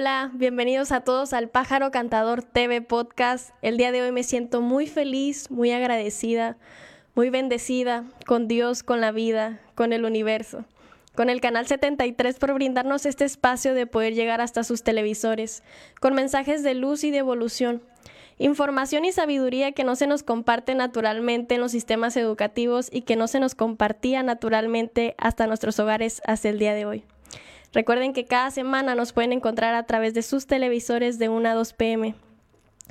Hola, bienvenidos a todos al Pájaro Cantador TV Podcast. El día de hoy me siento muy feliz, muy agradecida, muy bendecida con Dios, con la vida, con el universo, con el Canal 73 por brindarnos este espacio de poder llegar hasta sus televisores, con mensajes de luz y de evolución. Información y sabiduría que no se nos comparte naturalmente en los sistemas educativos y que no se nos compartía naturalmente hasta nuestros hogares hasta el día de hoy. Recuerden que cada semana nos pueden encontrar a través de sus televisores de 1 a 2 pm.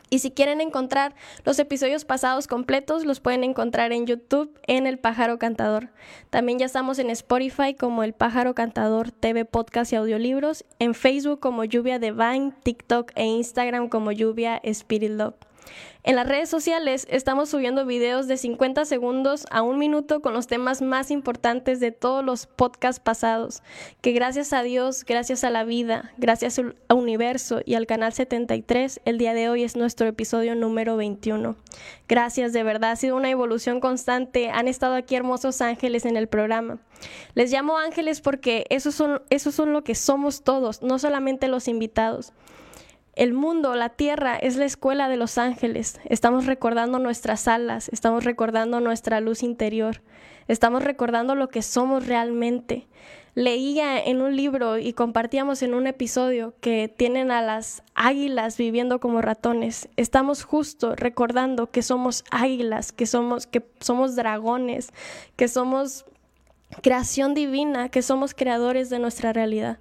Y si quieren encontrar los episodios pasados completos, los pueden encontrar en YouTube en El Pájaro Cantador. También ya estamos en Spotify como El Pájaro Cantador TV Podcast y Audiolibros, en Facebook como Lluvia Divine, TikTok e Instagram como Lluvia Spirit Love. En las redes sociales estamos subiendo videos de 50 segundos a un minuto con los temas más importantes de todos los podcasts pasados, que gracias a Dios, gracias a la vida, gracias al universo y al canal 73, el día de hoy es nuestro episodio número 21. Gracias, de verdad, ha sido una evolución constante. Han estado aquí hermosos ángeles en el programa. Les llamo ángeles porque esos son, esos son lo que somos todos, no solamente los invitados. El mundo, la tierra, es la escuela de los ángeles. Estamos recordando nuestras alas, estamos recordando nuestra luz interior, estamos recordando lo que somos realmente. Leía en un libro y compartíamos en un episodio que tienen a las águilas viviendo como ratones. Estamos justo recordando que somos águilas, que somos, que somos dragones, que somos creación divina, que somos creadores de nuestra realidad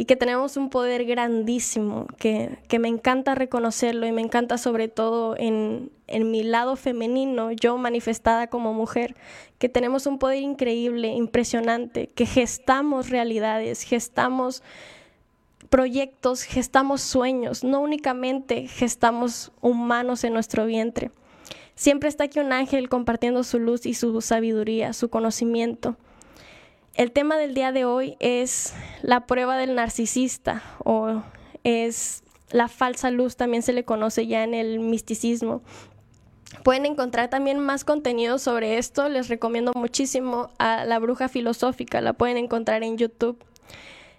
y que tenemos un poder grandísimo, que, me encanta reconocerlo y me encanta sobre todo en, en mi lado femenino, yo manifestada como mujer, que tenemos un poder increíble, impresionante, que gestamos realidades, gestamos proyectos, gestamos sueños, no únicamente gestamos humanos en nuestro vientre. Siempre está aquí un ángel compartiendo su luz y su sabiduría, su conocimiento. El tema del día de hoy es la prueba del narcisista o es la falsa luz, también se le conoce ya en el misticismo. Pueden encontrar también más contenido sobre esto, les recomiendo muchísimo a La Bruja Filosófica, la pueden encontrar en YouTube.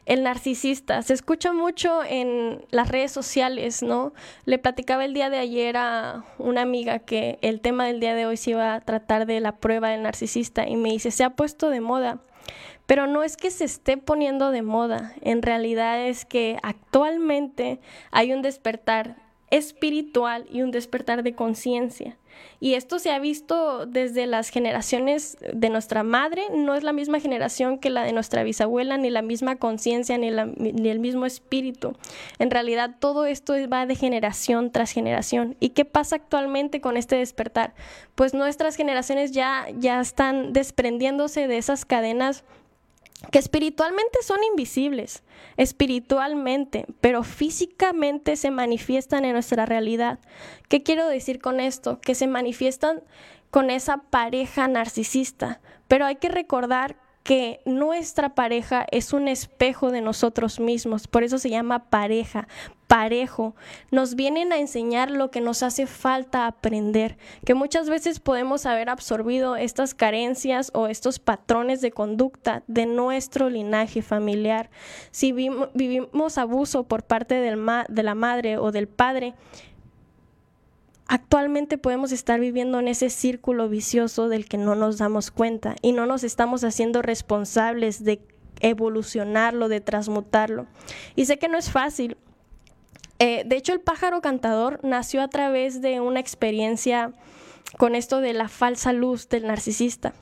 El narcisista, se escucha mucho en las redes sociales, ¿no? Le platicaba el día de ayer a una amiga que el tema del día de hoy se iba a tratar de la prueba del narcisista y me dice, se ha puesto de moda. Pero no es que se esté poniendo de moda, en realidad es que actualmente hay un despertar espiritual y un despertar de conciencia. Y esto se ha visto desde las generaciones de nuestra madre, no es la misma generación que la de nuestra bisabuela, ni la misma conciencia, ni, el mismo espíritu. En realidad todo esto va de generación tras generación. ¿Y qué pasa actualmente con este despertar? Pues nuestras generaciones ya, ya están desprendiéndose de esas cadenas que espiritualmente son invisibles, espiritualmente, pero físicamente se manifiestan en nuestra realidad. ¿Qué quiero decir con esto? Que se manifiestan con esa pareja narcisista, pero hay que recordar que nuestra pareja es un espejo de nosotros mismos, por eso se llama pareja, parejo. Nos vienen a enseñar lo que nos hace falta aprender, que muchas veces podemos haber absorbido estas carencias o estos patrones de conducta de nuestro linaje familiar. Si vivimos abuso por parte de la madre o del padre, actualmente podemos estar viviendo en ese círculo vicioso del que no nos damos cuenta y no nos estamos haciendo responsables de evolucionarlo, de transmutarlo. Y sé que no es fácil. Eh, de hecho, el pájaro cantador nació a través de una experiencia con esto de la falsa luz del narcisista.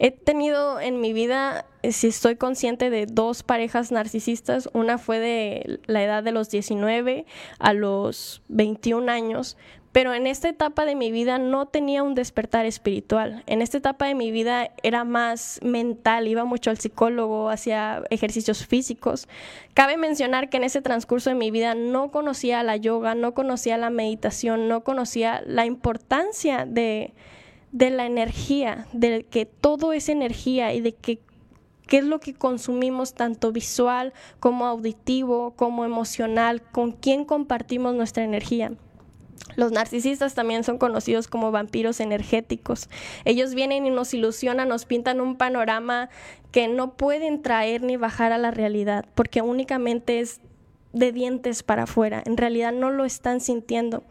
He tenido en mi vida, eh, si estoy consciente, de dos parejas narcisistas. Una fue de la edad de los 19 a los 21 años, pero en esta etapa de mi vida no tenía un despertar espiritual. En esta etapa de mi vida era más mental, iba mucho al psicólogo, hacía ejercicios físicos. Cabe mencionar que en ese transcurso de mi vida no conocía la yoga, no conocía la meditación, no conocía la importancia de, la energía, de que todo es energía y de que qué es lo que consumimos tanto visual como auditivo, como emocional, con quién compartimos nuestra energía. Los narcisistas también son conocidos como vampiros energéticos. Ellos vienen y nos ilusionan, nos pintan un panorama que no pueden traer ni bajar a la realidad, porque únicamente es de dientes para afuera, en realidad no lo están sintiendo.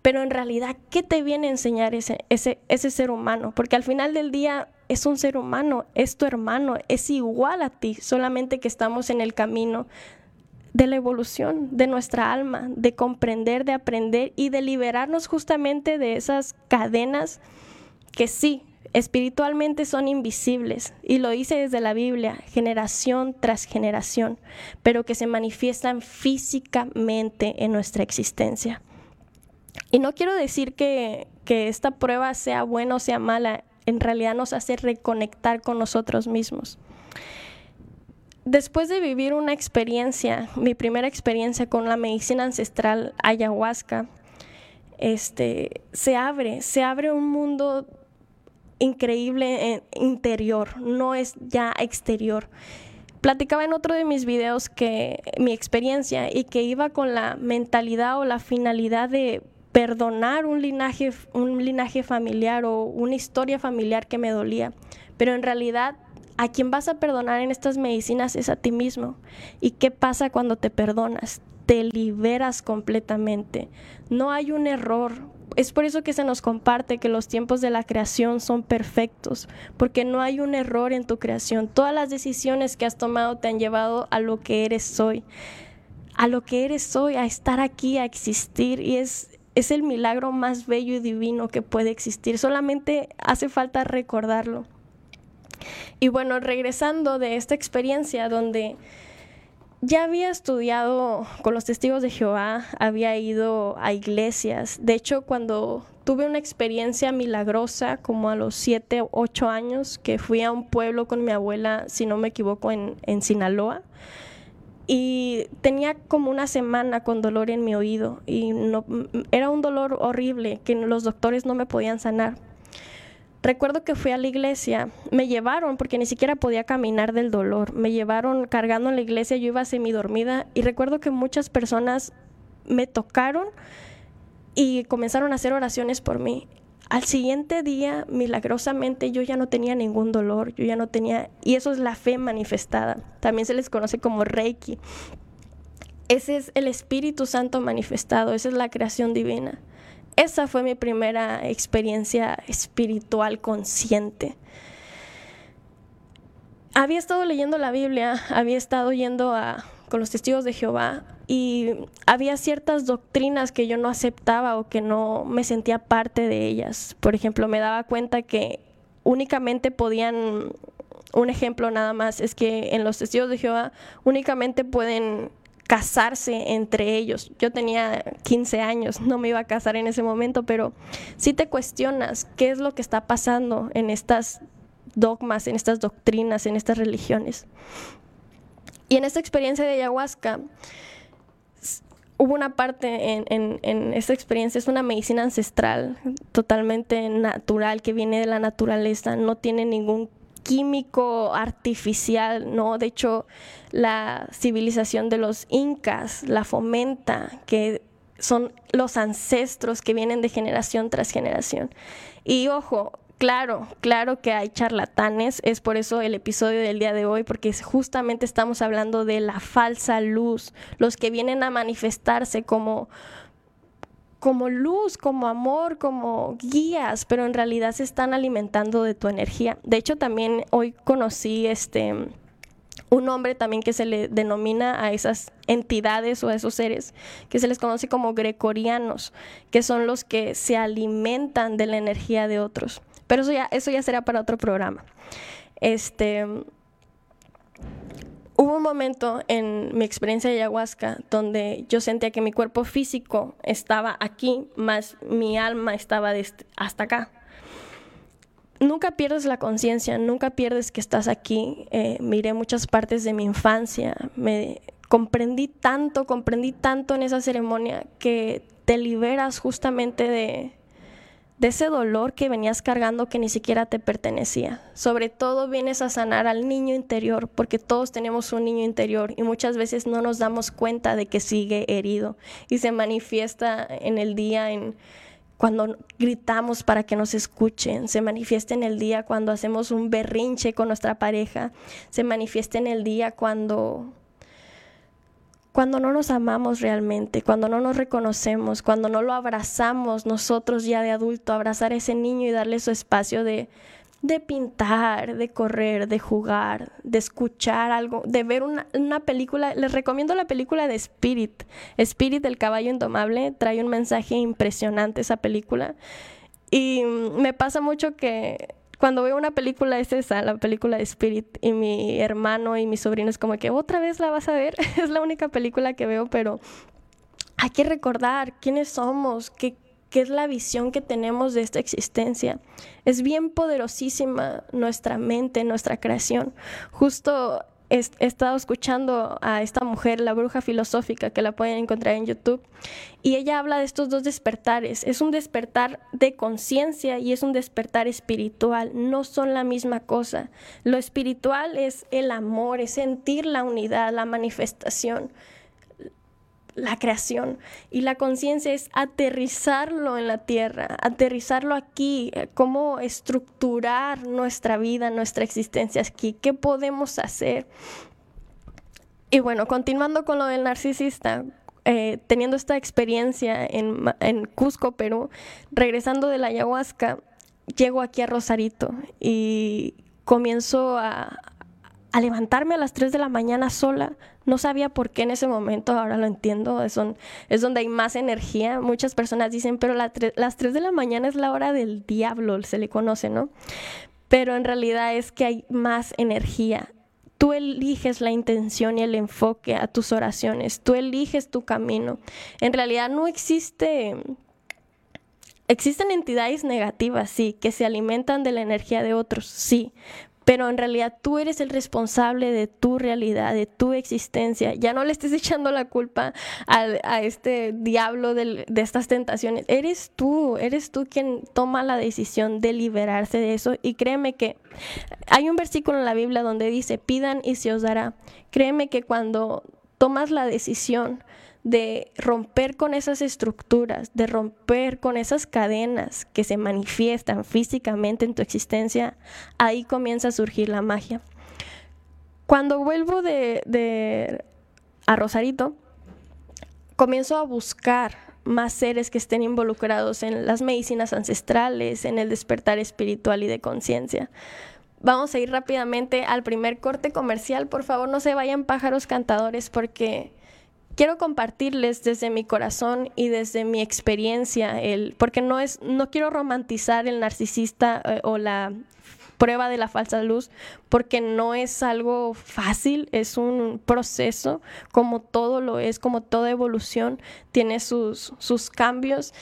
Pero en realidad, ¿qué te viene a enseñar ese, ese, ese ser humano? Porque al final del día es un ser humano, es tu hermano, es igual a ti, solamente que estamos en el camino de la evolución de nuestra alma, de comprender, de aprender y de liberarnos justamente de esas cadenas que sí, espiritualmente son invisibles, y lo dice desde la Biblia, generación tras generación, pero que se manifiestan físicamente en nuestra existencia. Y no quiero decir que, que esta prueba sea buena o sea mala, en realidad nos hace reconectar con nosotros mismos después de vivir una experiencia, mi primera experiencia con la medicina ancestral ayahuasca, este, se abre, se abre un mundo increíble interior, no es ya exterior. Platicaba en otro de mis videos que mi experiencia y que iba con la mentalidad o la finalidad de perdonar un linaje, un linaje familiar o una historia familiar que me dolía, pero en realidad a quien vas a perdonar en estas medicinas es a ti mismo. ¿Y qué pasa cuando te perdonas? Te liberas completamente. No hay un error. Es por eso que se nos comparte que los tiempos de la creación son perfectos, porque no hay un error en tu creación. Todas las decisiones que has tomado te han llevado a lo que eres hoy, a lo que eres hoy, a estar aquí, a existir. Y es, es el milagro más bello y divino que puede existir. Solamente hace falta recordarlo. Y bueno, regresando de esta experiencia donde ya había estudiado con los testigos de Jehová, había ido a iglesias. De hecho, cuando tuve una experiencia milagrosa, como a los 7 o 8 años, que fui a un pueblo con mi abuela, si no me equivoco, en, en Sinaloa, y tenía como una semana con dolor en mi oído, y no, era un dolor horrible que los doctores no me podían sanar Recuerdo que fui a la iglesia, me llevaron porque ni siquiera podía caminar del dolor, me llevaron cargando en la iglesia, yo iba semidormida y recuerdo que muchas personas me tocaron y comenzaron a hacer oraciones por mí. Al siguiente día, milagrosamente, yo ya no tenía ningún dolor, yo ya no tenía, y eso es la fe manifestada, también se les conoce como Reiki. Ese es el Espíritu Santo manifestado, esa es la creación divina. Esa fue mi primera experiencia espiritual consciente. Había estado leyendo la Biblia, había estado yendo a, con los testigos de Jehová y había ciertas doctrinas que yo no aceptaba o que no me sentía parte de ellas. Por ejemplo, me daba cuenta que únicamente podían, un ejemplo nada más, es que en los testigos de Jehová únicamente pueden casarse entre ellos. Yo tenía 15 años, no me iba a casar en ese momento, pero si te cuestionas qué es lo que está pasando en estas dogmas, en estas doctrinas, en estas religiones. Y en esta experiencia de ayahuasca, hubo una parte en, esta experiencia, es una medicina ancestral, totalmente natural, que viene de la naturaleza, no tiene ningún químico artificial, ¿no? De hecho, la civilización de los incas la fomenta, que son los ancestros que vienen de generación tras generación. Y ojo, claro, claro que hay charlatanes, es por eso el episodio del día de hoy, porque justamente estamos hablando de la falsa luz, los que vienen a manifestarse como como luz, como amor, como guías, pero en realidad se están alimentando de tu energía. De hecho, también hoy conocí este un nombre también que se le denomina a esas entidades o a esos seres que se les conoce como gregorianos, que son los que se alimentan de la energía de otros. Pero eso ya, eso ya será para otro programa. Este, Hubo un momento en mi experiencia de ayahuasca donde yo sentía que mi cuerpo físico estaba aquí, más mi alma estaba hasta acá. Nunca pierdes la conciencia, nunca pierdes que estás aquí. Eh, miré muchas partes de mi infancia, me comprendí tanto, comprendí tanto en esa ceremonia que te liberas justamente de, de ese dolor que venías cargando que ni siquiera te pertenecía. Sobre todo vienes a sanar al niño interior, porque todos tenemos un niño interior y muchas veces no nos damos cuenta de que sigue herido y se manifiesta en el día en cuando gritamos para que nos escuchen, se manifiesta en el día cuando hacemos un berrinche con nuestra pareja, se manifiesta en el día cuando cuando no nos amamos realmente, cuando no nos reconocemos, cuando no lo abrazamos nosotros ya de adulto, abrazar a ese niño y darle su espacio de, de pintar, de correr, de jugar, de escuchar algo, de ver una, una, película. Les recomiendo la película de Spirit. Spirit, el caballo indomable, trae un mensaje impresionante esa película. Y me pasa mucho que cuando veo una película es esa, la película de Spirit, y mi hermano y mi sobrino es como que otra vez la vas a ver, es la única película que veo, pero hay que recordar quiénes somos, qué, qué es la visión que tenemos de esta existencia. Es bien poderosísima nuestra mente, nuestra creación. Justo he, estado escuchando a esta mujer, la bruja filosófica, que la pueden encontrar en YouTube, y ella habla de estos dos despertares. Es un despertar de conciencia y es un despertar espiritual. No son la misma cosa. Lo espiritual es el amor, es sentir la unidad, la manifestación la creación y la conciencia es aterrizarlo en la tierra, aterrizarlo aquí, eh, cómo estructurar nuestra vida, nuestra existencia aquí, qué podemos hacer. Y bueno, continuando con lo del narcisista, eh, teniendo esta experiencia en, en Cusco, Perú, regresando de la ayahuasca, llego aquí a Rosarito y comienzo a, a levantarme a las 3 de la mañana sola. No sabía por qué en ese momento, ahora lo entiendo, es, es donde hay más energía. Muchas personas dicen, pero las 3 de la mañana es la hora del diablo, se le conoce, ¿no? Pero en realidad es que hay más energía. Tú eliges la intención y el enfoque a tus oraciones, tú eliges tu camino. En realidad no existe... Existen entidades negativas, sí, que se alimentan de la energía de otros, sí, pero en realidad tú eres el responsable de tu realidad, de tu existencia. Ya no le estés echando la culpa a, este diablo de, de, estas tentaciones. Eres tú, eres tú quien toma la decisión de liberarse de eso. Y créeme que hay un versículo en la Biblia donde dice, pidan y se os dará. Créeme que cuando tomas la decisión de romper con esas estructuras, de romper con esas cadenas que se manifiestan físicamente en tu existencia, ahí comienza a surgir la magia. Cuando vuelvo de, a Rosarito, comienzo a buscar más seres que estén involucrados en las medicinas ancestrales, en el despertar espiritual y de conciencia. Vamos a ir rápidamente al primer corte comercial. Por favor, no se vayan pájaros cantadores porque quiero compartirles desde mi corazón y desde mi experiencia, el, porque no, es, no quiero romantizar el narcisista eh, o la prueba de la falsa luz, porque no es algo fácil, es un proceso, como todo lo es, como toda evolución, tiene sus, sus cambios,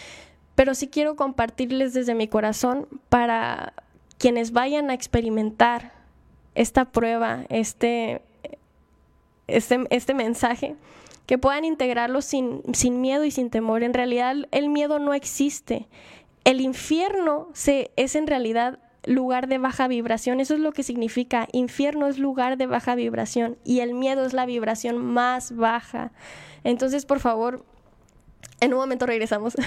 pero sí quiero compartirles desde mi corazón para quienes vayan a experimentar esta prueba, este, este, este mensaje, que puedan integrarlo sin, sin miedo y sin temor. En realidad el miedo no existe. El infierno se, es en realidad lugar de baja vibración. Eso es lo que significa. Infierno es lugar de baja vibración y el miedo es la vibración más baja. Entonces, por favor, en un momento regresamos.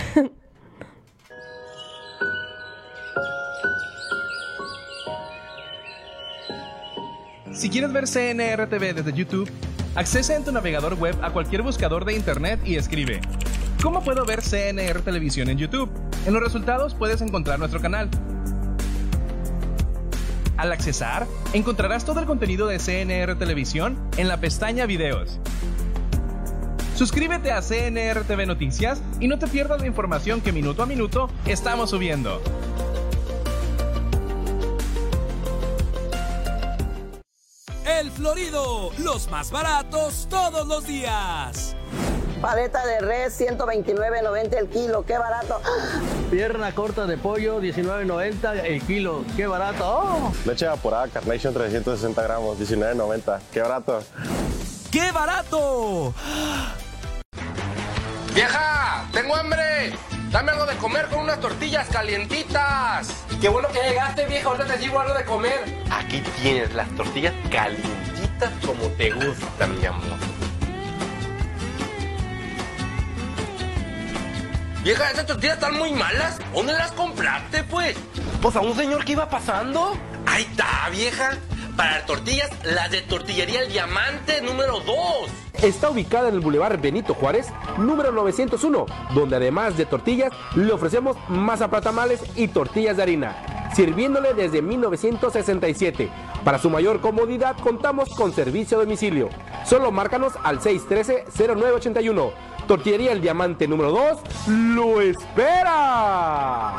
Si quieres ver CNRTV desde YouTube, accese en tu navegador web a cualquier buscador de internet y escribe ¿Cómo puedo ver CNR Televisión en YouTube? En los resultados puedes encontrar nuestro canal. Al accesar, encontrarás todo el contenido de CNR Televisión en la pestaña Videos. Suscríbete a CNR TV Noticias y no te pierdas la información que minuto a minuto estamos subiendo. El Florido, los más baratos todos los días. Paleta de res, 129.90 el kilo, qué barato. Pierna corta de pollo, 19.90 el kilo, qué barato. Oh. Leche evaporada, Carnation 360 gramos, 19.90, qué barato. ¡Qué barato! ¡Vieja! ¡Tengo hambre! Dame algo de comer con unas tortillas calientitas. Qué bueno que llegaste, vieja. Ahorita te sirvo algo de comer. Aquí tienes las tortillas calientitas como te gustan, mi amor. Vieja, esas tortillas están muy malas. ¿Dónde las compraste, pues? Pues a un señor que iba pasando. Ahí está, vieja. Para tortillas, las de Tortillería El Diamante número 2. Está ubicada en el Boulevard Benito Juárez, número 901, donde además de tortillas, le ofrecemos masa tamales y tortillas de harina, sirviéndole desde 1967. Para su mayor comodidad, contamos con servicio a domicilio. Solo márcanos al 613-0981. Tortillería El Diamante número 2 lo espera.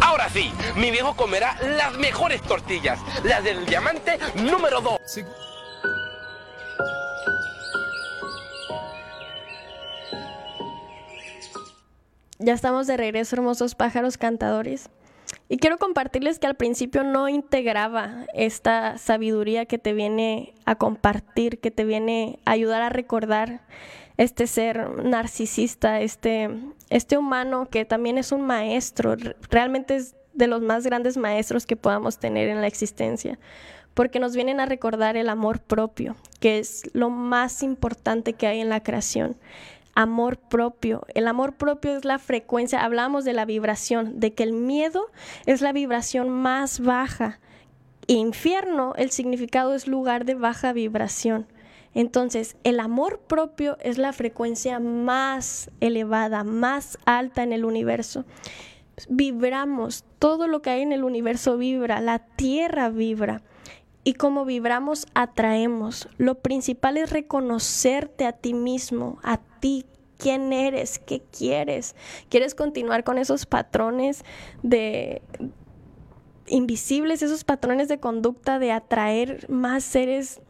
Ahora sí, mi viejo comerá las mejores tortillas, las del Diamante número 2. Ya estamos de regreso, hermosos pájaros cantadores. Y quiero compartirles que al principio no integraba esta sabiduría que te viene a compartir, que te viene a ayudar a recordar este ser narcisista, este, este humano que también es un maestro, realmente es de los más grandes maestros que podamos tener en la existencia, porque nos vienen a recordar el amor propio, que es lo más importante que hay en la creación amor propio. El amor propio es la frecuencia, hablamos de la vibración, de que el miedo es la vibración más baja. Infierno, el significado es lugar de baja vibración. Entonces, el amor propio es la frecuencia más elevada, más alta en el universo. Vibramos, todo lo que hay en el universo vibra, la tierra vibra. Y como vibramos, atraemos. Lo principal es reconocerte a ti mismo, a ti, quién eres, qué quieres. ¿Quieres continuar con esos patrones de invisibles, esos patrones de conducta de atraer más seres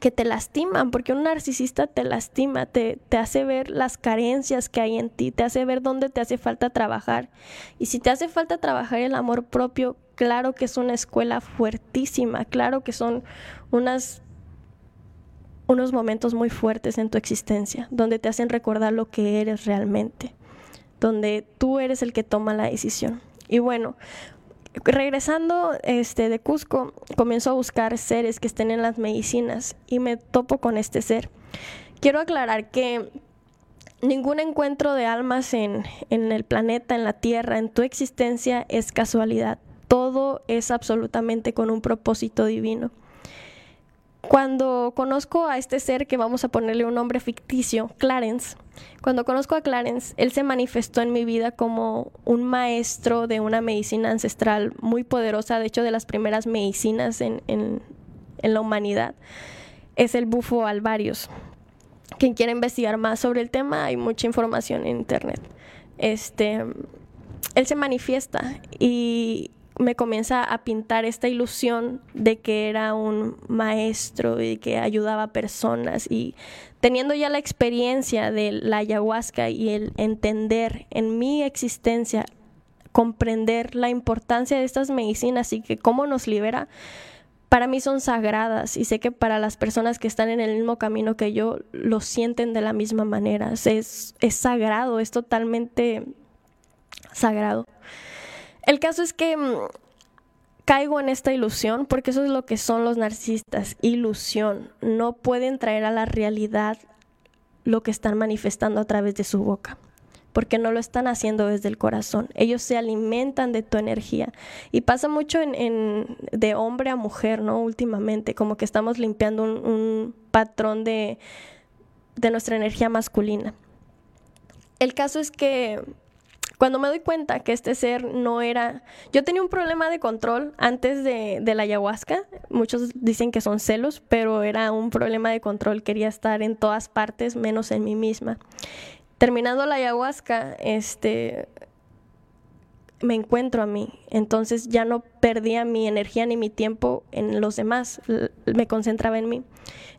que te lastiman, porque un narcisista te lastima, te, te, hace ver las carencias que hay en ti, te hace ver dónde te hace falta trabajar. Y si te hace falta trabajar el amor propio, claro que es una escuela fuertísima, claro que son unas unos momentos muy fuertes en tu existencia, donde te hacen recordar lo que eres realmente, donde tú eres el que toma la decisión. Y bueno, regresando este, de Cusco, comienzo a buscar seres que estén en las medicinas y me topo con este ser. Quiero aclarar que ningún encuentro de almas en, en el planeta, en la Tierra, en tu existencia es casualidad. Todo es absolutamente con un propósito divino. Cuando conozco a este ser que vamos a ponerle un nombre ficticio, Clarence, cuando conozco a Clarence, él se manifestó en mi vida como un maestro de una medicina ancestral muy poderosa, de hecho de las primeras medicinas en, en, la humanidad, es el bufo alvarius. Quien quiera investigar más sobre el tema, hay mucha información en internet. Este, él se manifiesta y me comienza a pintar esta ilusión de que era un maestro y que ayudaba a personas y teniendo ya la experiencia de la ayahuasca y el entender en mi existencia, comprender la importancia de estas medicinas y que cómo nos libera, para mí son sagradas y sé que para las personas que están en el mismo camino que yo lo sienten de la misma manera. Es, es sagrado, es totalmente sagrado. El caso es que mm, caigo en esta ilusión porque eso es lo que son los narcisistas, ilusión. No pueden traer a la realidad lo que están manifestando a través de su boca porque no lo están haciendo desde el corazón. Ellos se alimentan de tu energía. Y pasa mucho de hombre a mujer, ¿no? Últimamente, como que estamos limpiando un, un patrón de, de nuestra energía masculina. El caso es que cuando me doy cuenta que este ser no era... Yo tenía un problema de control antes de, la ayahuasca. Muchos dicen que son celos, pero era un problema de control. Quería estar en todas partes, menos en mí misma. Terminando la ayahuasca, este, me encuentro a mí. Entonces ya no perdía mi energía ni mi tiempo en los demás, me concentraba en mí.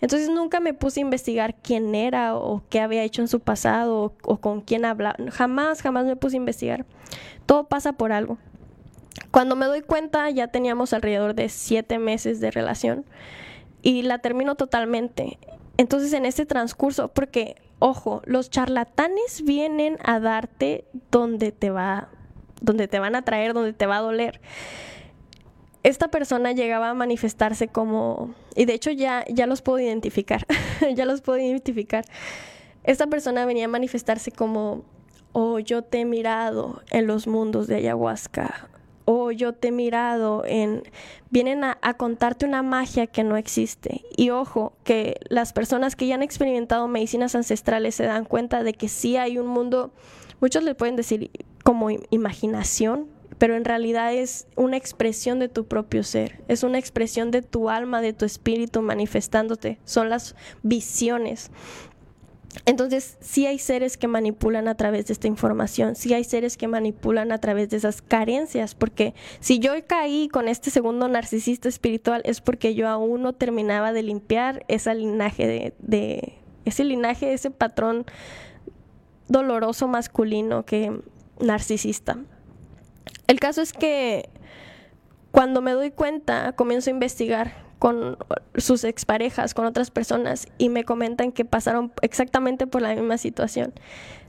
Entonces nunca me puse a investigar quién era o qué había hecho en su pasado o, con quién hablaba. Jamás, jamás me puse a investigar. Todo pasa por algo. Cuando me doy cuenta ya teníamos alrededor de siete meses de relación y la termino totalmente. Entonces en este transcurso, porque, ojo, los charlatanes vienen a darte donde te va donde te van a traer, donde te va a doler. Esta persona llegaba a manifestarse como, y de hecho ya, ya los puedo identificar, ya los puedo identificar. Esta persona venía a manifestarse como, oh, yo te he mirado en los mundos de ayahuasca, o yo te he mirado en vienen a, a, contarte una magia que no existe y ojo que las personas que ya han experimentado medicinas ancestrales se dan cuenta de que sí hay un mundo muchos le pueden decir como imaginación pero en realidad es una expresión de tu propio ser, es una expresión de tu alma, de tu espíritu manifestándote, son las visiones. Entonces, sí hay seres que manipulan a través de esta información, sí hay seres que manipulan a través de esas carencias, porque si yo caí con este segundo narcisista espiritual es porque yo aún no terminaba de limpiar ese linaje de, ese linaje, ese patrón doloroso masculino que narcisista. El caso es que cuando me doy cuenta, comienzo a investigar con sus exparejas, con otras personas, y me comentan que pasaron exactamente por la misma situación.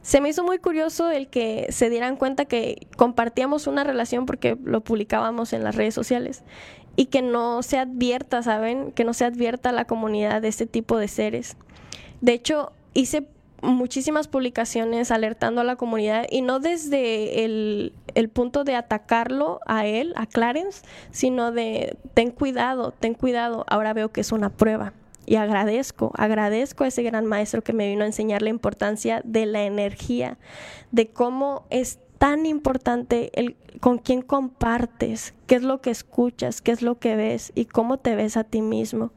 Se me hizo muy curioso el que se dieran cuenta que compartíamos una relación porque lo publicábamos en las redes sociales y que no se advierta, ¿saben? Que no se advierta a la comunidad de este tipo de seres. De hecho, hice muchísimas publicaciones alertando a la comunidad y no desde el, el, punto de atacarlo a él, a Clarence, sino de ten cuidado, ten cuidado, ahora veo que es una prueba. Y agradezco, agradezco a ese gran maestro que me vino a enseñar la importancia de la energía, de cómo es tan importante el con quién compartes, qué es lo que escuchas, qué es lo que ves y cómo te ves a ti mismo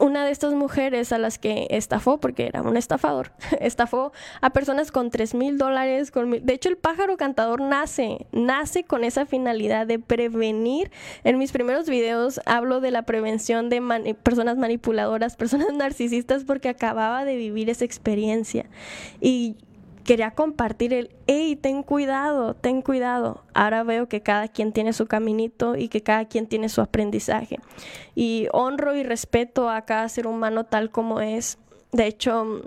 una de estas mujeres a las que estafó, porque era un estafador, estafó a personas con tres mil dólares. De hecho, el pájaro cantador nace, nace con esa finalidad de prevenir. En mis primeros videos hablo de la prevención de personas manipuladoras, personas narcisistas, porque acababa de vivir esa experiencia. Y quería compartir el, hey, ten cuidado, ten cuidado. Ahora veo que cada quien tiene su caminito y que cada quien tiene su aprendizaje. Y honro y respeto a cada ser humano tal como es. De hecho,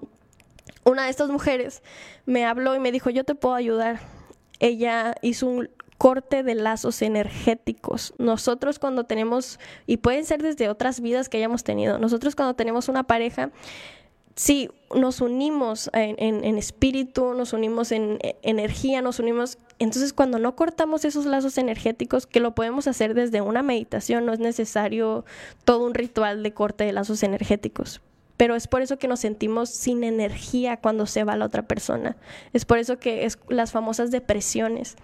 una de estas mujeres me habló y me dijo, yo te puedo ayudar. Ella hizo un corte de lazos energéticos. Nosotros cuando tenemos, y pueden ser desde otras vidas que hayamos tenido, nosotros cuando tenemos una pareja, sí, nos unimos en, espíritu, nos unimos en energía, nos unimos. Entonces, cuando no cortamos esos lazos energéticos, que lo podemos hacer desde una meditación, no es necesario todo un ritual de corte de lazos energéticos. Pero es por eso que nos sentimos sin energía cuando se va la otra persona. Es por eso que es las famosas depresiones.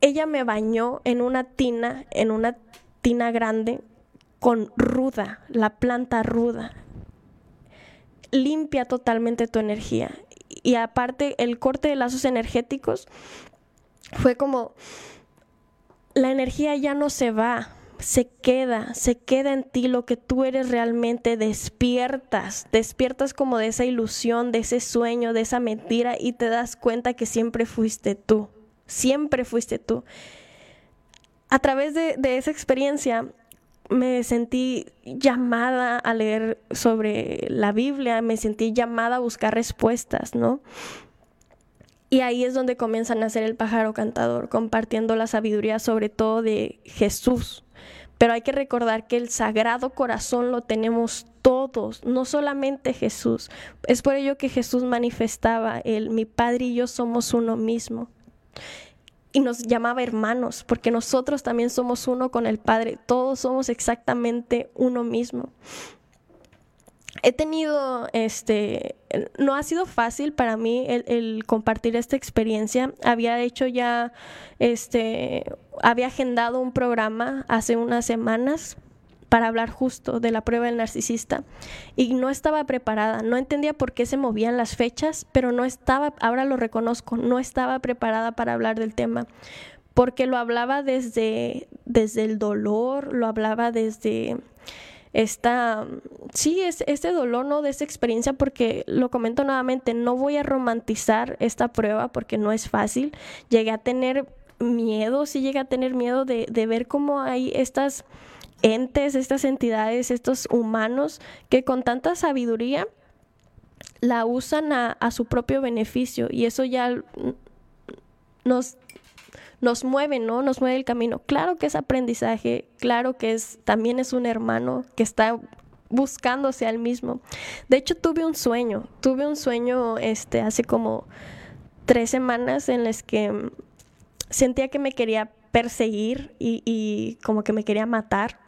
Ella me bañó en una tina, en una tina grande, con ruda, la planta ruda limpia totalmente tu energía. Y aparte, el corte de lazos energéticos fue como, la energía ya no se va, se queda, se queda en ti lo que tú eres realmente, despiertas, despiertas como de esa ilusión, de ese sueño, de esa mentira y te das cuenta que siempre fuiste tú, siempre fuiste tú. A través de, de esa experiencia, me sentí llamada a leer sobre la Biblia, me sentí llamada a buscar respuestas, ¿no? Y ahí es donde comienza a nacer el pájaro cantador, compartiendo la sabiduría sobre todo de Jesús. Pero hay que recordar que el sagrado corazón lo tenemos todos, no solamente Jesús. Es por ello que Jesús manifestaba el mi Padre y yo somos uno mismo y nos llamaba hermanos, porque nosotros también somos uno con el Padre, todos somos exactamente uno mismo. He tenido, este, no ha sido fácil para mí el, compartir esta experiencia. Había hecho ya, este, había agendado un programa hace unas semanas para hablar justo de la prueba del narcisista y no estaba preparada, no entendía por qué se movían las fechas, pero no estaba, ahora lo reconozco, no estaba preparada para hablar del tema, porque lo hablaba desde, desde el dolor, lo hablaba desde esta, sí, es este dolor, ¿no? De esa experiencia, porque lo comento nuevamente, no voy a romantizar esta prueba porque no es fácil. Llegué a tener miedo, sí llegué a tener miedo de, de ver cómo hay estas entes, estas entidades, estos humanos que con tanta sabiduría la usan a, su propio beneficio y eso ya nos, nos mueve, ¿no? Nos mueve el camino. Claro que es aprendizaje, claro que es también es un hermano que está buscándose al mismo. De hecho, tuve un sueño, tuve un sueño este hace como tres semanas en las que sentía que me quería perseguir y, y como que me quería matar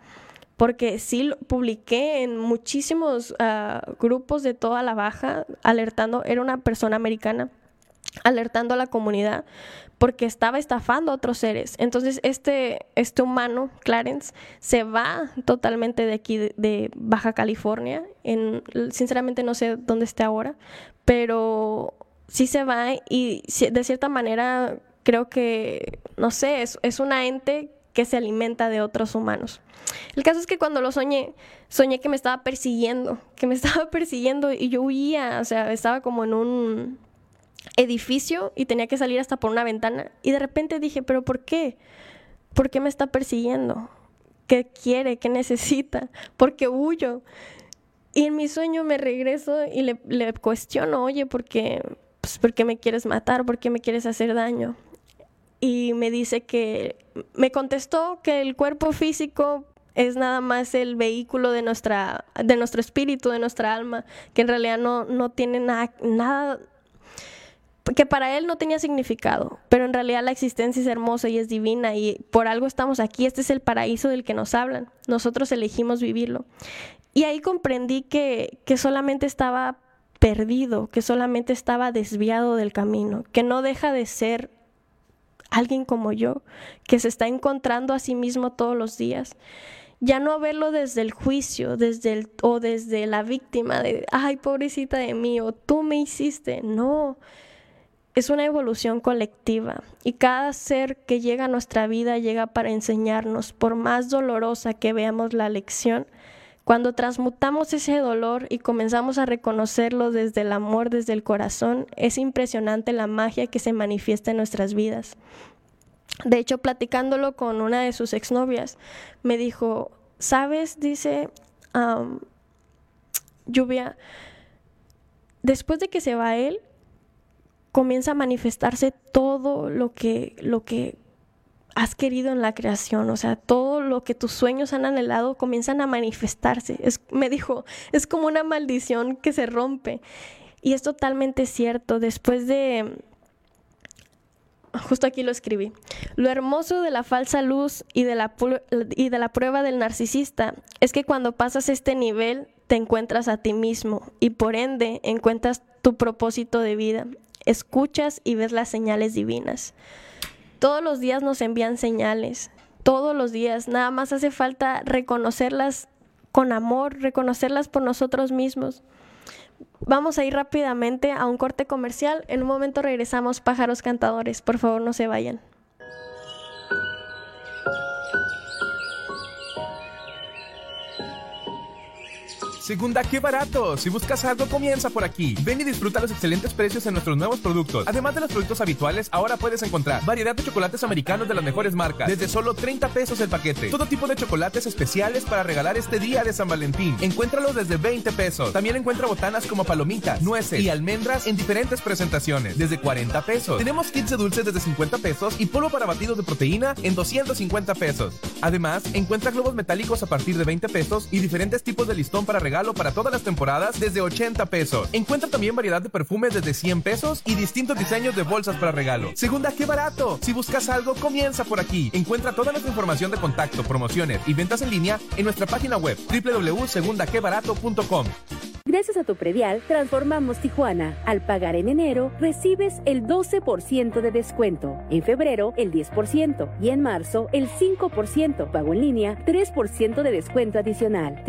porque sí publiqué en muchísimos uh, grupos de toda la baja, alertando, era una persona americana, alertando a la comunidad porque estaba estafando a otros seres. Entonces este, este humano, Clarence, se va totalmente de aquí, de, Baja California. En, sinceramente no sé dónde esté ahora, pero sí se va y de cierta manera creo que, no sé, es, es una ente que se alimenta de otros humanos. El caso es que cuando lo soñé, soñé que me estaba persiguiendo, que me estaba persiguiendo y yo huía, o sea, estaba como en un edificio y tenía que salir hasta por una ventana y de repente dije, pero ¿por qué? ¿Por qué me está persiguiendo? ¿Qué quiere? ¿Qué necesita? ¿Por qué huyo? Y en mi sueño me regreso y le, cuestiono, oye, ¿por qué, pues, ¿por qué me quieres matar? ¿Por qué me quieres hacer daño? Y me dice que, me contestó que el cuerpo físico es nada más el vehículo de, nuestra, de nuestro espíritu, de nuestra alma, que en realidad no, no tiene nada, nada, que para él no tenía significado, pero en realidad la existencia es hermosa y es divina y por algo estamos aquí, este es el paraíso del que nos hablan, nosotros elegimos vivirlo. Y ahí comprendí que, que solamente estaba perdido, que solamente estaba desviado del camino, que no deja de ser alguien como yo, que se está encontrando a sí mismo todos los días. Ya no verlo desde el juicio, desde el, o desde la víctima de, ay, pobrecita de mí, o tú me hiciste. No, es una evolución colectiva y cada ser que llega a nuestra vida llega para enseñarnos, por más dolorosa que veamos la lección, cuando transmutamos ese dolor y comenzamos a reconocerlo desde el amor, desde el corazón, es impresionante la magia que se manifiesta en nuestras vidas. De hecho, platicándolo con una de sus exnovias, me dijo, ¿sabes? Dice, lluvia, después de que se va él, comienza a manifestarse todo lo que, lo que has querido en la creación, o sea, todo lo que tus sueños han anhelado comienzan a manifestarse. Es, me dijo, es como una maldición que se rompe. Y es totalmente cierto. Después de... Justo aquí lo escribí. Lo hermoso de la falsa luz y de la, y de la prueba del narcisista es que cuando pasas este nivel te encuentras a ti mismo y por ende encuentras tu propósito de vida. Escuchas y ves las señales divinas. Todos los días nos envían señales, todos los días. Nada más hace falta reconocerlas con amor, reconocerlas por nosotros mismos. Vamos a ir rápidamente a un corte comercial. En un momento regresamos, pájaros cantadores. Por favor, no se vayan. Segunda, qué barato. Si buscas algo, comienza por aquí. Ven y disfruta los excelentes precios en nuestros nuevos productos. Además de los productos habituales, ahora puedes encontrar variedad de chocolates americanos de las mejores marcas, desde solo 30 pesos el paquete. Todo tipo de chocolates especiales para regalar este día de San Valentín. Encuéntralos desde 20 pesos. También encuentra botanas como palomitas, nueces y almendras en diferentes presentaciones, desde 40 pesos. Tenemos kits de dulces desde 50 pesos y polvo para batidos de proteína en 250 pesos. Además, encuentra globos metálicos a partir de 20 pesos y diferentes tipos de listón para regalar para todas las temporadas desde 80 pesos. Encuentra también variedad de perfumes desde 100 pesos y distintos diseños de bolsas para regalo. Segunda, qué barato. Si buscas algo, comienza por aquí. Encuentra toda nuestra información de contacto, promociones y ventas en línea en nuestra página web www.segundaquebarato.com. Gracias a tu predial, transformamos Tijuana. Al pagar en enero, recibes el 12% de descuento. En febrero, el 10%. Y en marzo, el 5%. Pago en línea, 3% de descuento adicional.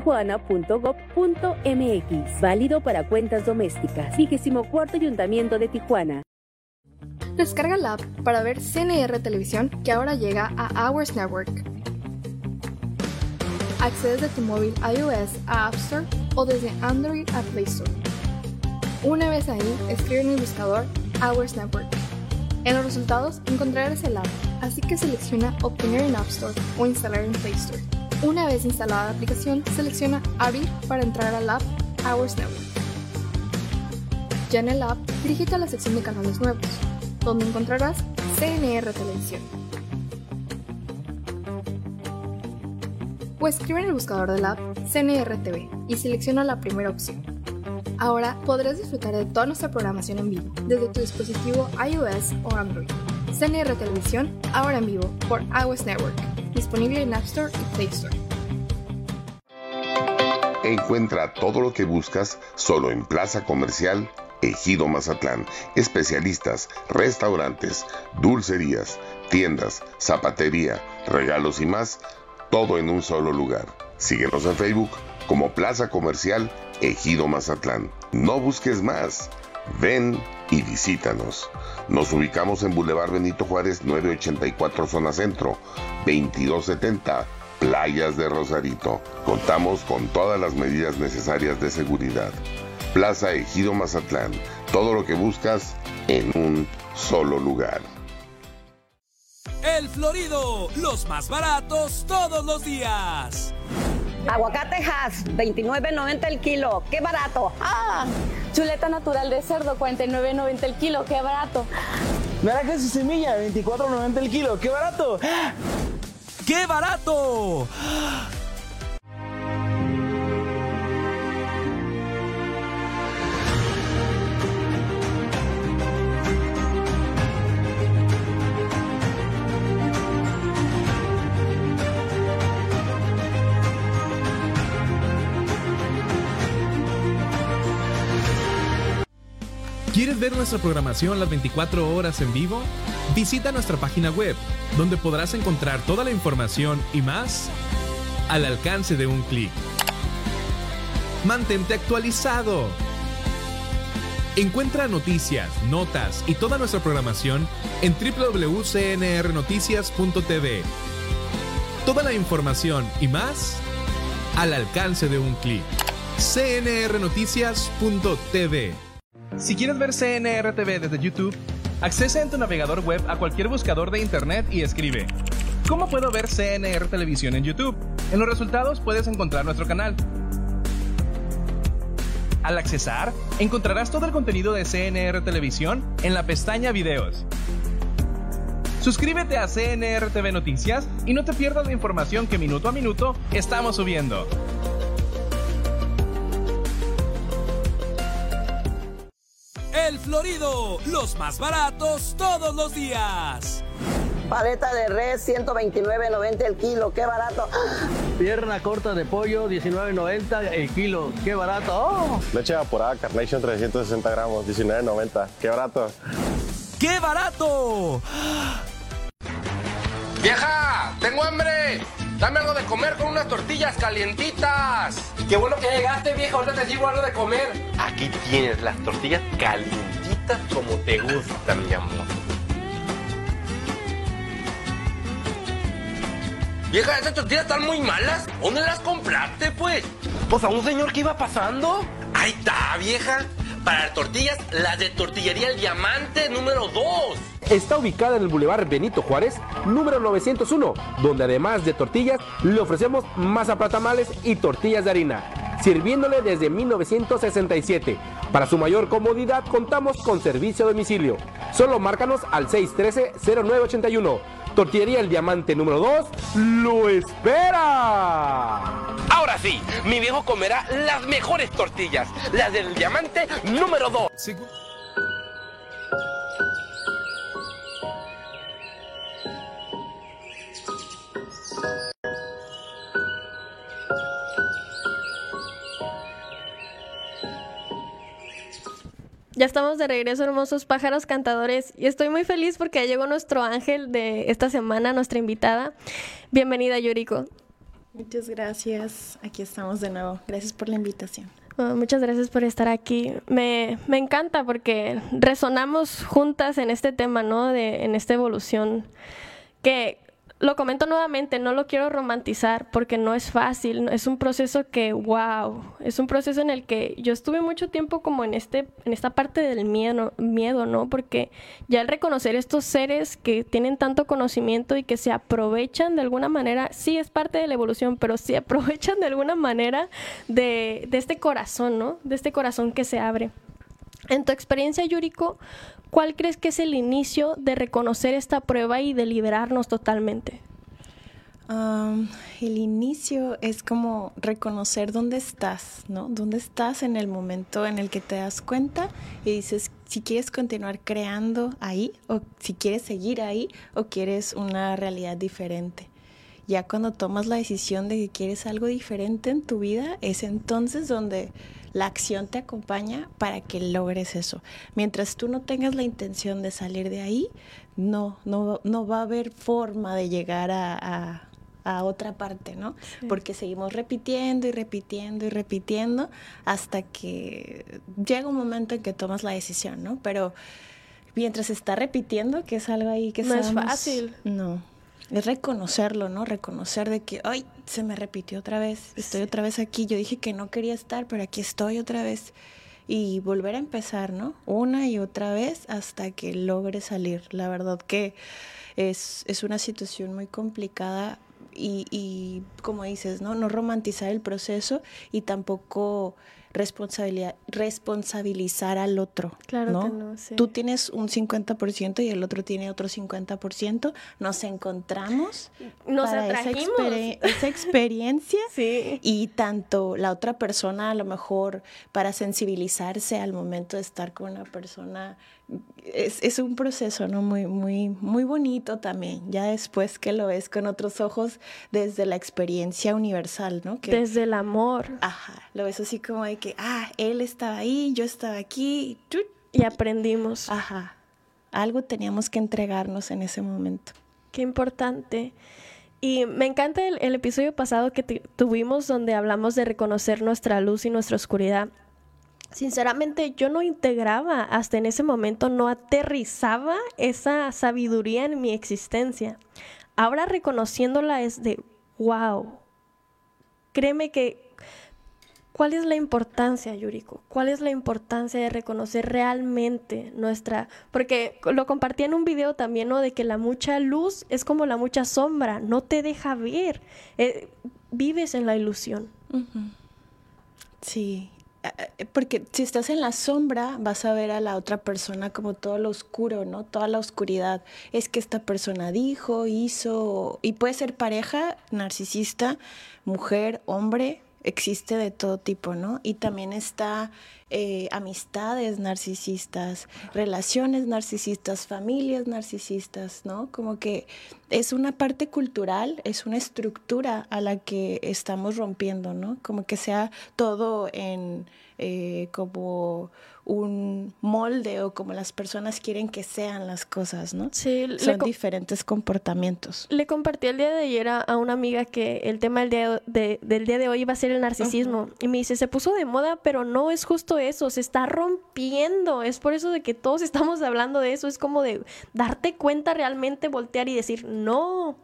www.tijuana.gov.mx. Válido para cuentas domésticas. 24 Ayuntamiento de Tijuana. Descarga la app para ver CNR Televisión que ahora llega a Hours Network accedes de tu móvil iOS a App Store o desde Android a Play Store. Una vez ahí, escribe en el buscador Hours Network. En los resultados encontrarás el app, así que selecciona Obtener en App Store o Instalar en Play Store. Una vez instalada la aplicación, selecciona Abrir para entrar al app Hours Network. Ya en el app, dirígete a la sección de canales nuevos, donde encontrarás CNR Televisión. o escribe en el buscador de la app CNRTV y selecciona la primera opción. Ahora podrás disfrutar de toda nuestra programación en vivo desde tu dispositivo iOS o Android. CNR Televisión, ahora en vivo por iOS Network, disponible en App Store y Play Store. Encuentra todo lo que buscas solo en Plaza Comercial Ejido Mazatlán. Especialistas, restaurantes, dulcerías, tiendas, zapatería, regalos y más, todo en un solo lugar. Síguenos en Facebook como Plaza Comercial Ejido Mazatlán. No busques más. Ven y visítanos. Nos ubicamos en Boulevard Benito Juárez 984 Zona Centro, 2270 Playas de Rosarito. Contamos con todas las medidas necesarias de seguridad. Plaza Ejido Mazatlán. Todo lo que buscas en un solo lugar. El Florido, los más baratos todos los días. Aguacate Hass, 29.90 el kilo. ¡Qué barato! ¡Ah! Chuleta natural de cerdo, 49.90 el kilo. ¡Qué barato! Naranjas y semilla, 24.90 el kilo. ¡Qué barato! ¡Qué barato! Ver nuestra programación las 24 horas en vivo? Visita nuestra página web, donde podrás encontrar toda la información y más al alcance de un clic. Mantente actualizado. Encuentra noticias, notas y toda nuestra programación en www.cnrnoticias.tv. Toda la información y más al alcance de un clic. cnrnoticias.tv si quieres ver CNR TV desde YouTube, accesa en tu navegador web a cualquier buscador de internet y escribe ¿Cómo puedo ver CNR Televisión en YouTube? En los resultados puedes encontrar nuestro canal. Al accesar, encontrarás todo el contenido de CNR Televisión en la pestaña Videos. Suscríbete a CNR TV Noticias y no te pierdas la información que minuto a minuto estamos subiendo. El Florido, los más baratos todos los días. Paleta de res, 129.90 el kilo, qué barato. Pierna corta de pollo, 19.90 el kilo, qué barato. Oh. Leche evaporada Carnation 360 gramos, 19.90, qué barato. ¡Qué barato! ¡Vieja! ¡Tengo hambre! Dame algo de comer con unas tortillas calientitas. Qué bueno que llegaste, vieja. Ahorita te sirvo algo de comer. Aquí tienes las tortillas calientitas como te gustan, mi amor. Vieja, esas tortillas están muy malas. ¿Dónde las compraste, pues? Pues a un señor que iba pasando. Ahí está, vieja. Para tortillas, las de Tortillería El Diamante número 2. Está ubicada en el Boulevard Benito Juárez, número 901, donde además de tortillas, le ofrecemos masa tamales y tortillas de harina, sirviéndole desde 1967. Para su mayor comodidad, contamos con servicio a domicilio. Solo márcanos al 613-0981. Tortillería El Diamante número 2 lo espera. Ahora sí, mi viejo comerá las mejores tortillas, las del Diamante número 2. Ya estamos de regreso, hermosos pájaros cantadores, y estoy muy feliz porque ya llegó nuestro ángel de esta semana, nuestra invitada. Bienvenida, Yuriko. Muchas gracias. Aquí estamos de nuevo. Gracias por la invitación. Oh, muchas gracias por estar aquí. Me, me, encanta porque resonamos juntas en este tema, ¿no? De, en esta evolución. Que lo comento nuevamente, no lo quiero romantizar porque no es fácil, es un proceso que, wow, es un proceso en el que yo estuve mucho tiempo como en, este, en esta parte del miedo, miedo, ¿no? Porque ya al reconocer estos seres que tienen tanto conocimiento y que se aprovechan de alguna manera, sí es parte de la evolución, pero sí aprovechan de alguna manera de, de este corazón, ¿no? De este corazón que se abre. En tu experiencia, Yuriko, ¿cuál crees que es el inicio de reconocer esta prueba y de liberarnos totalmente? el inicio es como reconocer dónde estás, ¿no? Dónde estás en el momento en el que te das cuenta y dices si quieres continuar creando ahí o si quieres seguir ahí o quieres una realidad diferente. Ya cuando tomas la decisión de que quieres algo diferente en tu vida, es entonces donde la acción te acompaña para que logres eso. Mientras tú no tengas la intención de salir de ahí, no, no, no va a haber forma de llegar a a otra parte, ¿no? Porque seguimos repitiendo y repitiendo y repitiendo hasta que llega un momento en que tomas la decisión, ¿no? Pero mientras está repitiendo, que es algo ahí que no es fácil. No. Es reconocerlo, ¿no? Reconocer de que, ay, se me repitió otra vez, estoy otra vez aquí, yo dije que no quería estar, pero aquí estoy otra vez. Y volver a empezar, ¿no? Una y otra vez hasta que logre salir. La verdad que es, es una situación muy complicada y, y como dices, ¿no? no romantizar el proceso y tampoco responsabilidad, responsabilizar al otro. Claro ¿no? no Tú tienes un 50% y el otro tiene otro 50%. Nos encontramos Nos para esa, esa, experiencia sí. y tanto la otra persona a lo mejor para sensibilizarse al momento de estar con una persona es, es, un proceso ¿no? muy, muy, muy bonito también, ya después que lo ves con otros ojos desde la experiencia universal, ¿no? Que, desde el amor. Ajá, lo ves así como de que, ah, él estaba ahí, yo estaba aquí, y aprendimos. Ajá, algo teníamos que entregarnos en ese momento. Qué importante. Y me encanta el, el episodio pasado que tuvimos donde hablamos de reconocer nuestra luz y nuestra oscuridad sinceramente yo no integraba hasta en ese momento, no aterrizaba esa sabiduría en mi existencia. Ahora reconociéndola es de, wow, créeme que, ¿cuál es la importancia, Yuriko? ¿Cuál es la importancia de reconocer realmente nuestra, porque lo compartí en un video también, ¿no? De que la mucha luz es como la mucha sombra, no te deja ver, eh, vives en la ilusión. Sí, porque si estás en la sombra vas a ver a la otra persona como todo lo oscuro, ¿no? Toda la oscuridad. Es que esta persona dijo, hizo, y puede ser pareja, narcisista, mujer, hombre, existe de todo tipo, ¿no? Y también está eh, amistades narcisistas, relaciones narcisistas, familias narcisistas, ¿no? Como que es una parte cultural, es una estructura a la que estamos rompiendo, ¿no? Como que sea todo en eh, como un molde o como las personas quieren que sean las cosas, ¿no? Sí, son diferentes comportamientos. Le compartí el día de ayer a, una amiga que el tema del día de, del día de hoy iba a ser el narcisismo y me dice, se puso de moda, pero no es justo eso, se está rompiendo, es por eso de que todos estamos hablando de eso, es como de darte cuenta realmente, voltear y decir, no,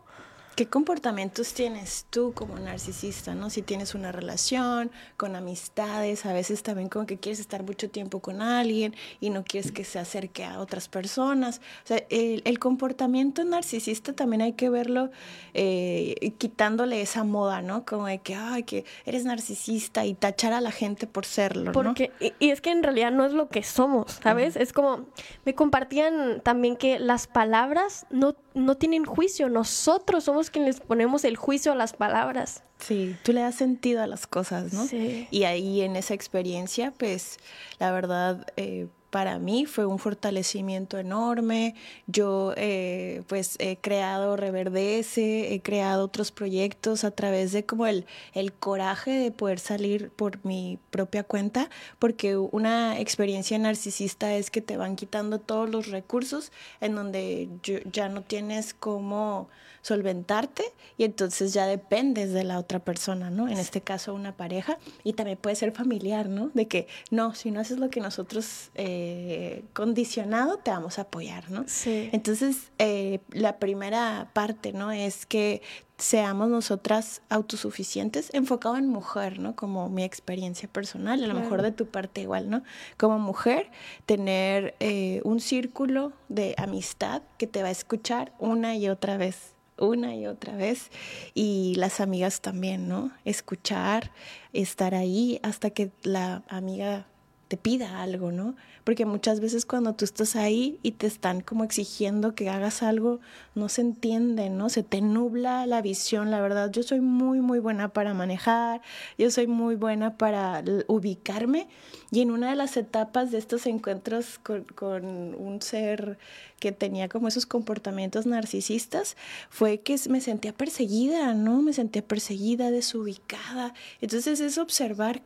¿Qué comportamientos tienes tú como narcisista, no? Si tienes una relación con amistades, a veces también como que quieres estar mucho tiempo con alguien y no quieres que se acerque a otras personas. O sea, el, comportamiento narcisista también hay que verlo eh, quitándole esa moda, ¿no? Como de que, ay, que eres narcisista y tachar a la gente por serlo, Porque, y, es que en realidad no es lo que somos, ¿sabes? Es como, me compartían también que las palabras no, no tienen juicio, nosotros somos quien les ponemos el juicio a las palabras. Sí, tú le das sentido a las cosas, ¿no? Sí. Y ahí en esa experiencia, pues la verdad, eh, para mí fue un fortalecimiento enorme. Yo eh, pues he creado Reverdece, he creado otros proyectos a través de como el, el coraje de poder salir por mi propia cuenta, porque una experiencia narcisista es que te van quitando todos los recursos en donde ya no tienes como solventarte y entonces ya dependes de la otra persona, ¿no? En este caso una pareja y también puede ser familiar, ¿no? De que no, si no haces lo que nosotros eh, condicionado, te vamos a apoyar, ¿no? Sí. Entonces, eh, la primera parte, ¿no? Es que seamos nosotras autosuficientes, enfocado en mujer, ¿no? Como mi experiencia personal, a lo mejor de tu parte igual, ¿no? Como mujer, tener eh, un círculo de amistad que te va a escuchar una y otra vez, una y otra vez y las amigas también, ¿no? Escuchar, estar ahí hasta que la amiga te pida algo, ¿no? Porque muchas veces cuando tú estás ahí y te están como exigiendo que hagas algo, no se entiende, ¿no? Se te nubla la visión, la verdad. Yo soy muy, muy buena para manejar, yo soy muy buena para ubicarme y en una de las etapas de estos encuentros con, un ser que tenía como esos comportamientos narcisistas fue que me sentía perseguida, ¿no? Me sentía perseguida, desubicada. Entonces es observar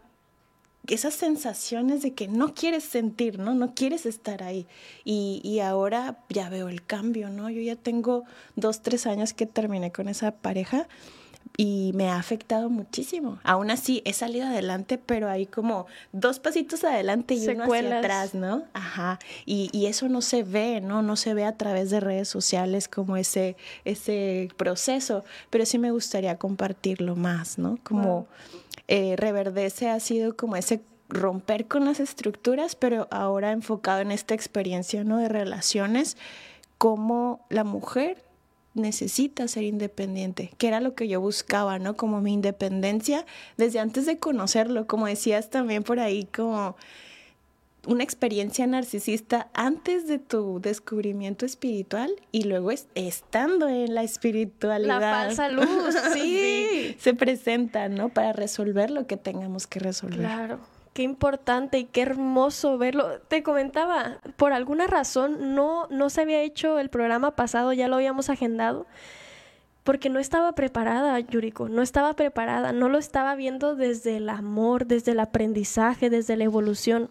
esas sensaciones de que no quieres sentir, ¿no? No quieres estar ahí. Y, y, ahora ya veo el cambio, ¿no? Yo ya tengo dos, tres años que terminé con esa pareja y me ha afectado muchísimo. Aún así, he salido adelante, pero hay como dos pasitos adelante y uno hacia atrás, ¿no? Ajá. Y, y, eso no se ve, ¿no? No se ve a través de redes sociales como ese, ese proceso, pero sí me gustaría compartirlo más, ¿no? Como eh, Reverdece ha sido como ese romper con las estructuras, pero ahora enfocado en esta experiencia, ¿no? De relaciones, como la mujer necesita ser independiente, que era lo que yo buscaba, ¿no? Como mi independencia desde antes de conocerlo, como decías también por ahí, como una experiencia narcisista antes de tu descubrimiento espiritual y luego estando en la espiritualidad. La falsa luz, sí. Se presenta, ¿no? Para resolver lo que tengamos que resolver. Claro. Qué importante y qué hermoso verlo. Te comentaba, por alguna razón no, no se había hecho el programa pasado, ya lo habíamos agendado, porque no estaba preparada, Yuriko, no estaba preparada, no lo estaba viendo desde el amor, desde el aprendizaje, desde la evolución.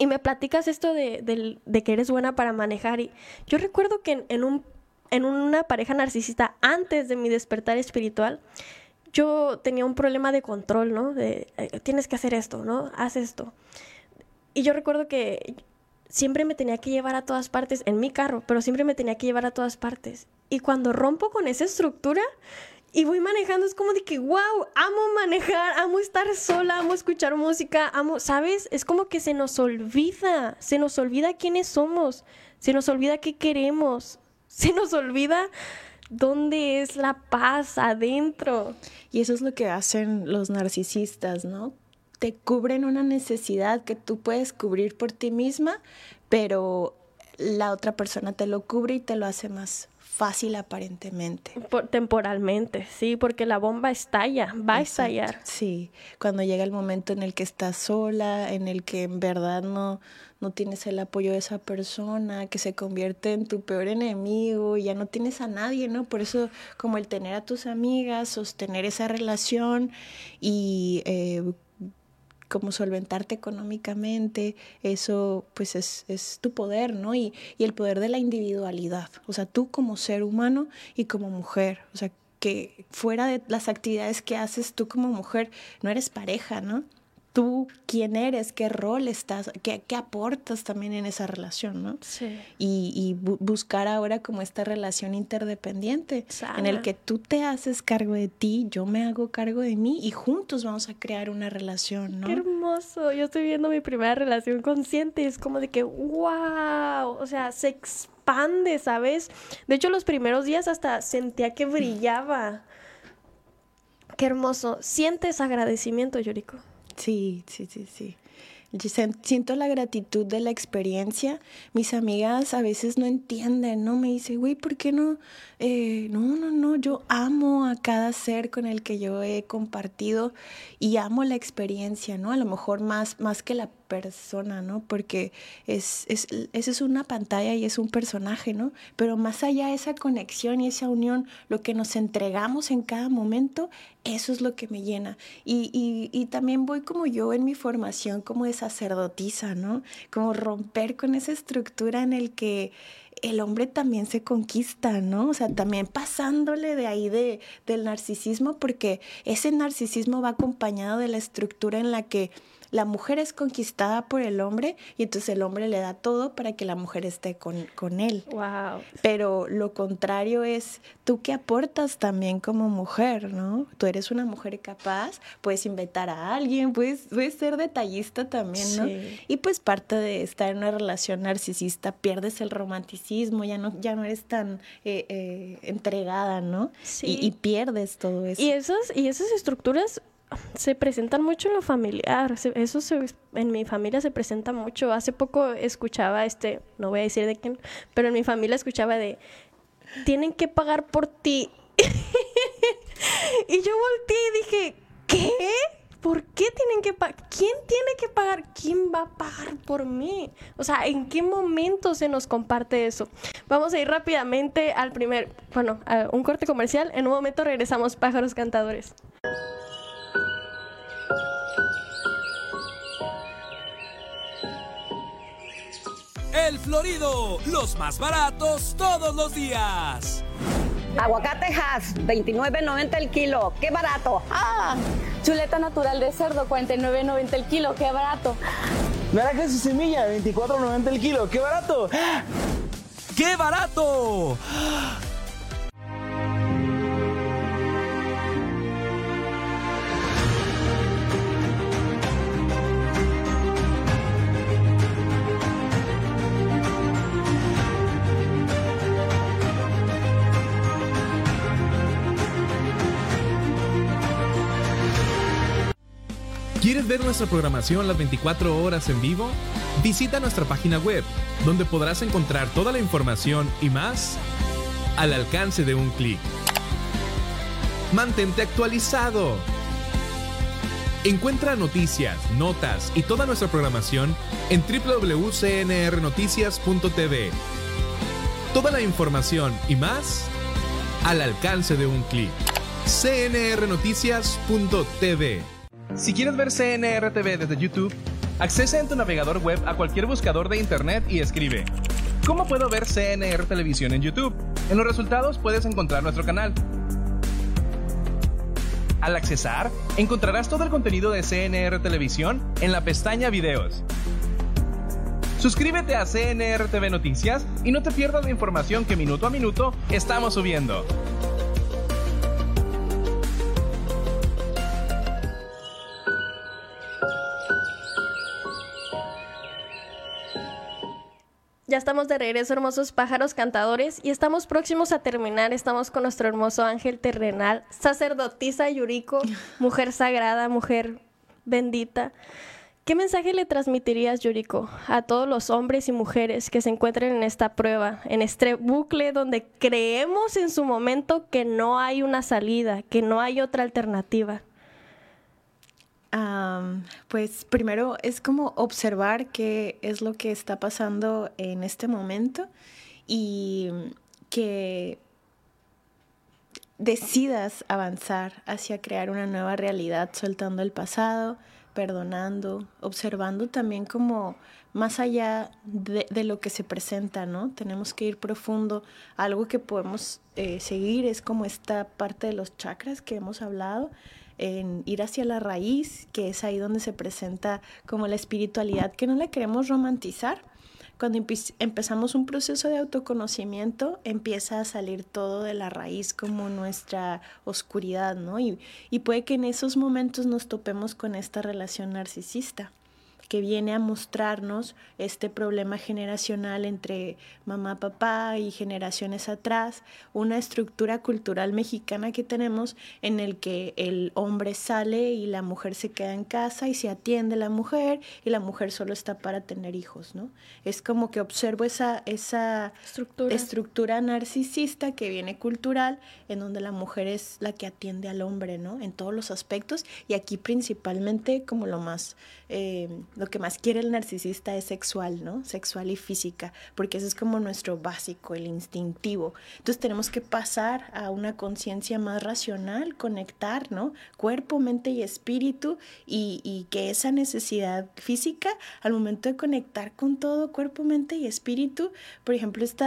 Y me platicas esto de, de, que eres buena para manejar. Y yo recuerdo que en, un, en una pareja narcisista, antes de mi despertar espiritual, yo tenía un problema de control, ¿no? De eh, tienes que hacer esto, ¿no? Haz esto. Y yo recuerdo que siempre me tenía que llevar a todas partes, en mi carro, pero siempre me tenía que llevar a todas partes. Y cuando rompo con esa estructura y voy manejando, es como de que, wow, amo manejar, amo estar sola, amo escuchar música, amo, ¿sabes? Es como que se nos olvida, se nos olvida quiénes somos, se nos olvida qué queremos, se nos olvida ¿Dónde es la paz adentro? Y eso es lo que hacen los narcisistas, ¿no? Te cubren una necesidad que tú puedes cubrir por ti misma, pero la otra persona te lo cubre y te lo hace más fácil aparentemente. temporalmente, sí, porque la bomba estalla, va a estallar. Sí, cuando llega el momento en el que estás sola, en el que en verdad no, no tienes el apoyo de esa persona, que se convierte en tu peor enemigo, ya no tienes a nadie, ¿no? Por eso como el tener a tus amigas, sostener esa relación y... Eh, como solventarte económicamente, eso pues es, es tu poder, ¿no? Y, y, el poder de la individualidad, o sea, tú como ser humano y como mujer, o sea, que fuera de las actividades que haces tú como mujer, no eres pareja, ¿no? Tú quién eres, qué rol estás, qué, qué aportas también en esa relación, ¿no? Sí. Y, y buscar ahora como esta relación interdependiente, en el que tú te haces cargo de ti, yo me hago cargo de mí y juntos vamos a crear una relación, ¿no? Qué hermoso. Yo estoy viendo mi primera relación consciente y es como de que, wow, o sea, se expande, ¿sabes? De hecho, los primeros días hasta sentía que brillaba. Qué hermoso. ¿Sientes agradecimiento, Yoriko? Sí, sí, sí, sí. Siento la gratitud de la experiencia. Mis amigas a veces no entienden, ¿no? Me dicen, güey, ¿por qué no? Eh, no, no, no, yo amo a cada ser con el que yo he compartido y amo la experiencia, ¿no? A lo mejor más, más que la persona, ¿no? Porque es, es, esa es una pantalla y es un personaje, ¿no? Pero más allá de esa conexión y esa unión, lo que nos entregamos en cada momento, eso es lo que me llena. Y, y, y también voy como yo en mi formación como de sacerdotisa, ¿no? Como romper con esa estructura en el que el hombre también se conquista, ¿no? O sea, también pasándole de ahí de, del narcisismo, porque ese narcisismo va acompañado de la estructura en la que la mujer es conquistada por el hombre y entonces el hombre le da todo para que la mujer esté con, con él. Wow. Pero lo contrario es tú que aportas también como mujer, ¿no? Tú eres una mujer capaz, puedes invitar a alguien, puedes, puedes ser detallista también, ¿no? Y pues parte de estar en una relación narcisista, pierdes el romanticismo, ya no, ya no eres tan eh, eh, entregada, ¿no? Sí. Y, y pierdes todo eso. Y esas, y esas estructuras se presentan mucho en lo familiar. Eso en mi familia se presenta mucho. Hace poco escuchaba este, no voy a decir de quién, pero en mi familia escuchaba de tienen que pagar por ti. y yo volteé y dije, ¿qué? ¿Por qué tienen que pagar? ¿Quién tiene que pagar? ¿Quién va a pagar por mí? O sea, ¿en qué momento se nos comparte eso? Vamos a ir rápidamente al primer, bueno, a un corte comercial. En un momento regresamos, pájaros cantadores. El Florido, los más baratos todos los días. Aguacate Hass, 29.90 el kilo. ¡Qué barato! ¡Ah! Chuleta natural de cerdo, 49.90 el kilo. ¡Qué barato! Naranjas y semilla, 24.90 el kilo. ¡Qué barato! ¡Qué barato! Ver nuestra programación las 24 horas en vivo? Visita nuestra página web, donde podrás encontrar toda la información y más al alcance de un clic. Mantente actualizado. Encuentra noticias, notas y toda nuestra programación en www.cnrnoticias.tv. Toda la información y más al alcance de un clic. cnrnoticias.tv si quieres ver CNRTV desde YouTube, accesa en tu navegador web a cualquier buscador de internet y escribe ¿Cómo puedo ver CNR Televisión en YouTube? En los resultados puedes encontrar nuestro canal. Al accesar, encontrarás todo el contenido de CNR Televisión en la pestaña Videos. Suscríbete a CNR TV Noticias y no te pierdas la información que minuto a minuto estamos subiendo. Estamos de regreso, hermosos pájaros cantadores, y estamos próximos a terminar. Estamos con nuestro hermoso ángel terrenal, sacerdotisa Yuriko, mujer sagrada, mujer bendita. ¿Qué mensaje le transmitirías, Yuriko, a todos los hombres y mujeres que se encuentren en esta prueba, en este bucle donde creemos en su momento que no hay una salida, que no hay otra alternativa? Pues primero es como observar qué es lo que está pasando en este momento y que decidas avanzar hacia crear una nueva realidad, soltando el pasado, perdonando, observando también como más allá de, lo que se presenta, ¿no? Tenemos que ir profundo. Algo que podemos eh, seguir es como esta parte de los chakras que hemos hablado, en ir hacia la raíz, que es ahí donde se presenta como la espiritualidad, que no la queremos romantizar. Cuando empezamos un proceso de autoconocimiento, empieza a salir todo de la raíz como nuestra oscuridad, ¿no? Y, y puede que en esos momentos nos topemos con esta relación narcisista que viene a mostrarnos este problema generacional entre mamá, papá y generaciones atrás, una estructura cultural mexicana que tenemos en el que el hombre sale y la mujer se queda en casa y se atiende la mujer y la mujer solo está para tener hijos, ¿no? Es como que observo esa, esa estructura. estructura narcisista que viene cultural en donde la mujer es la que atiende al hombre, ¿no? En todos los aspectos y aquí principalmente como lo más eh, lo que más quiere el narcisista es sexual, ¿no? Sexual y física, porque eso es como nuestro básico, el instintivo. Entonces tenemos que pasar a una conciencia más racional, conectar, ¿no? Cuerpo, mente y espíritu, y, que esa necesidad física, al momento de conectar con todo, cuerpo, mente y espíritu, por ejemplo, este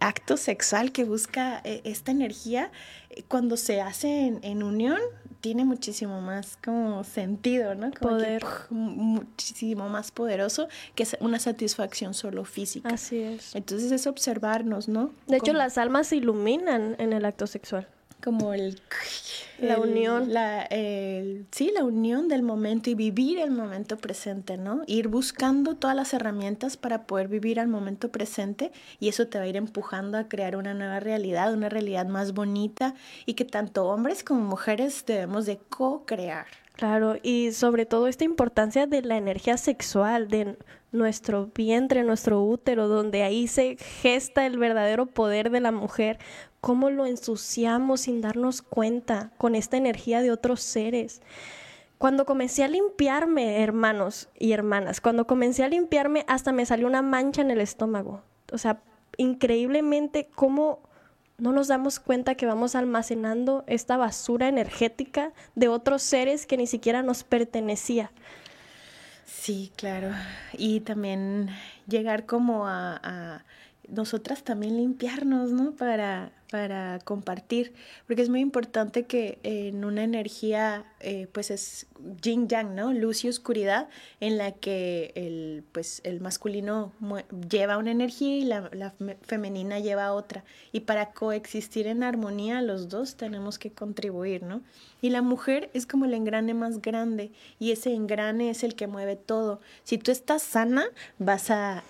acto sexual que busca eh, esta energía, cuando se hace en unión, tiene muchísimo más como sentido, ¿no? Poder. muchísimo más poderoso que una satisfacción solo física. Así es. Entonces es observarnos, ¿no? De hecho, las almas se iluminan en el acto sexual. Como el La unión. La, el- sí, la unión del momento y vivir el momento presente, ¿no? Ir buscando todas las herramientas para poder vivir al momento presente y eso te va a ir empujando a crear una nueva realidad, una realidad más bonita y que tanto hombres como mujeres debemos de co-crear. Claro, y sobre todo esta importancia de la energía sexual, de nuestro vientre, nuestro útero, donde ahí se gesta el verdadero poder de la mujer, cómo lo ensuciamos sin darnos cuenta con esta energía de otros seres. Cuando comencé a limpiarme, hermanos y hermanas, cuando comencé a limpiarme hasta me salió una mancha en el estómago. O sea, increíblemente cómo no nos damos cuenta que vamos almacenando esta basura energética de otros seres que ni siquiera nos pertenecía. Sí, claro. Y también llegar como a, nosotras también limpiarnos, ¿no? Para, para compartir, porque es muy importante que en una energía, eh, pues es yin yang, ¿no? Luz y oscuridad, en la que el, pues, el masculino lleva una energía y la, la fe- femenina lleva otra. Y para coexistir en armonía, los dos tenemos que contribuir, ¿no? Y la mujer es como el engrane más grande y ese engrane es el que mueve todo. Si tú estás sana, vas a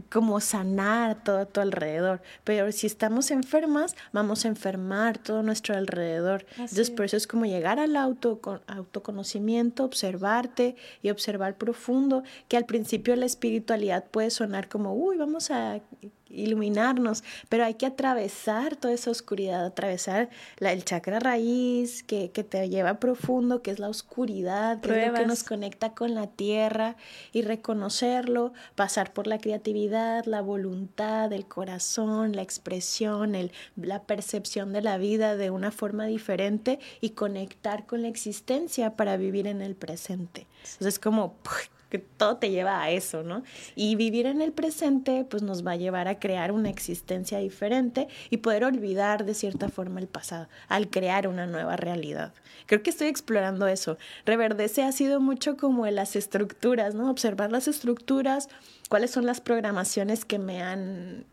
como sanar todo a tu alrededor. Pero si estamos enfermas, vamos a enfermar todo nuestro alrededor. Entonces, por eso es como llegar al auto, autoconocimiento, observarte y observar profundo, que al principio la espiritualidad puede sonar como, uy, vamos a iluminarnos, pero hay que atravesar toda esa oscuridad, atravesar la, el chakra raíz que, que te lleva profundo, que es la oscuridad, que es lo que nos conecta con la tierra y reconocerlo, pasar por la creatividad, la voluntad, el corazón, la expresión, el, la percepción de la vida de una forma diferente y conectar con la existencia para vivir en el presente. Entonces, como que todo te lleva a eso, ¿no? Y vivir en el presente, pues nos va a llevar a crear una existencia diferente y poder olvidar de cierta forma el pasado, al crear una nueva realidad. Creo que estoy explorando eso. Reverdece ha sido mucho como las estructuras, ¿no? Observar las estructuras, cuáles son las programaciones que me han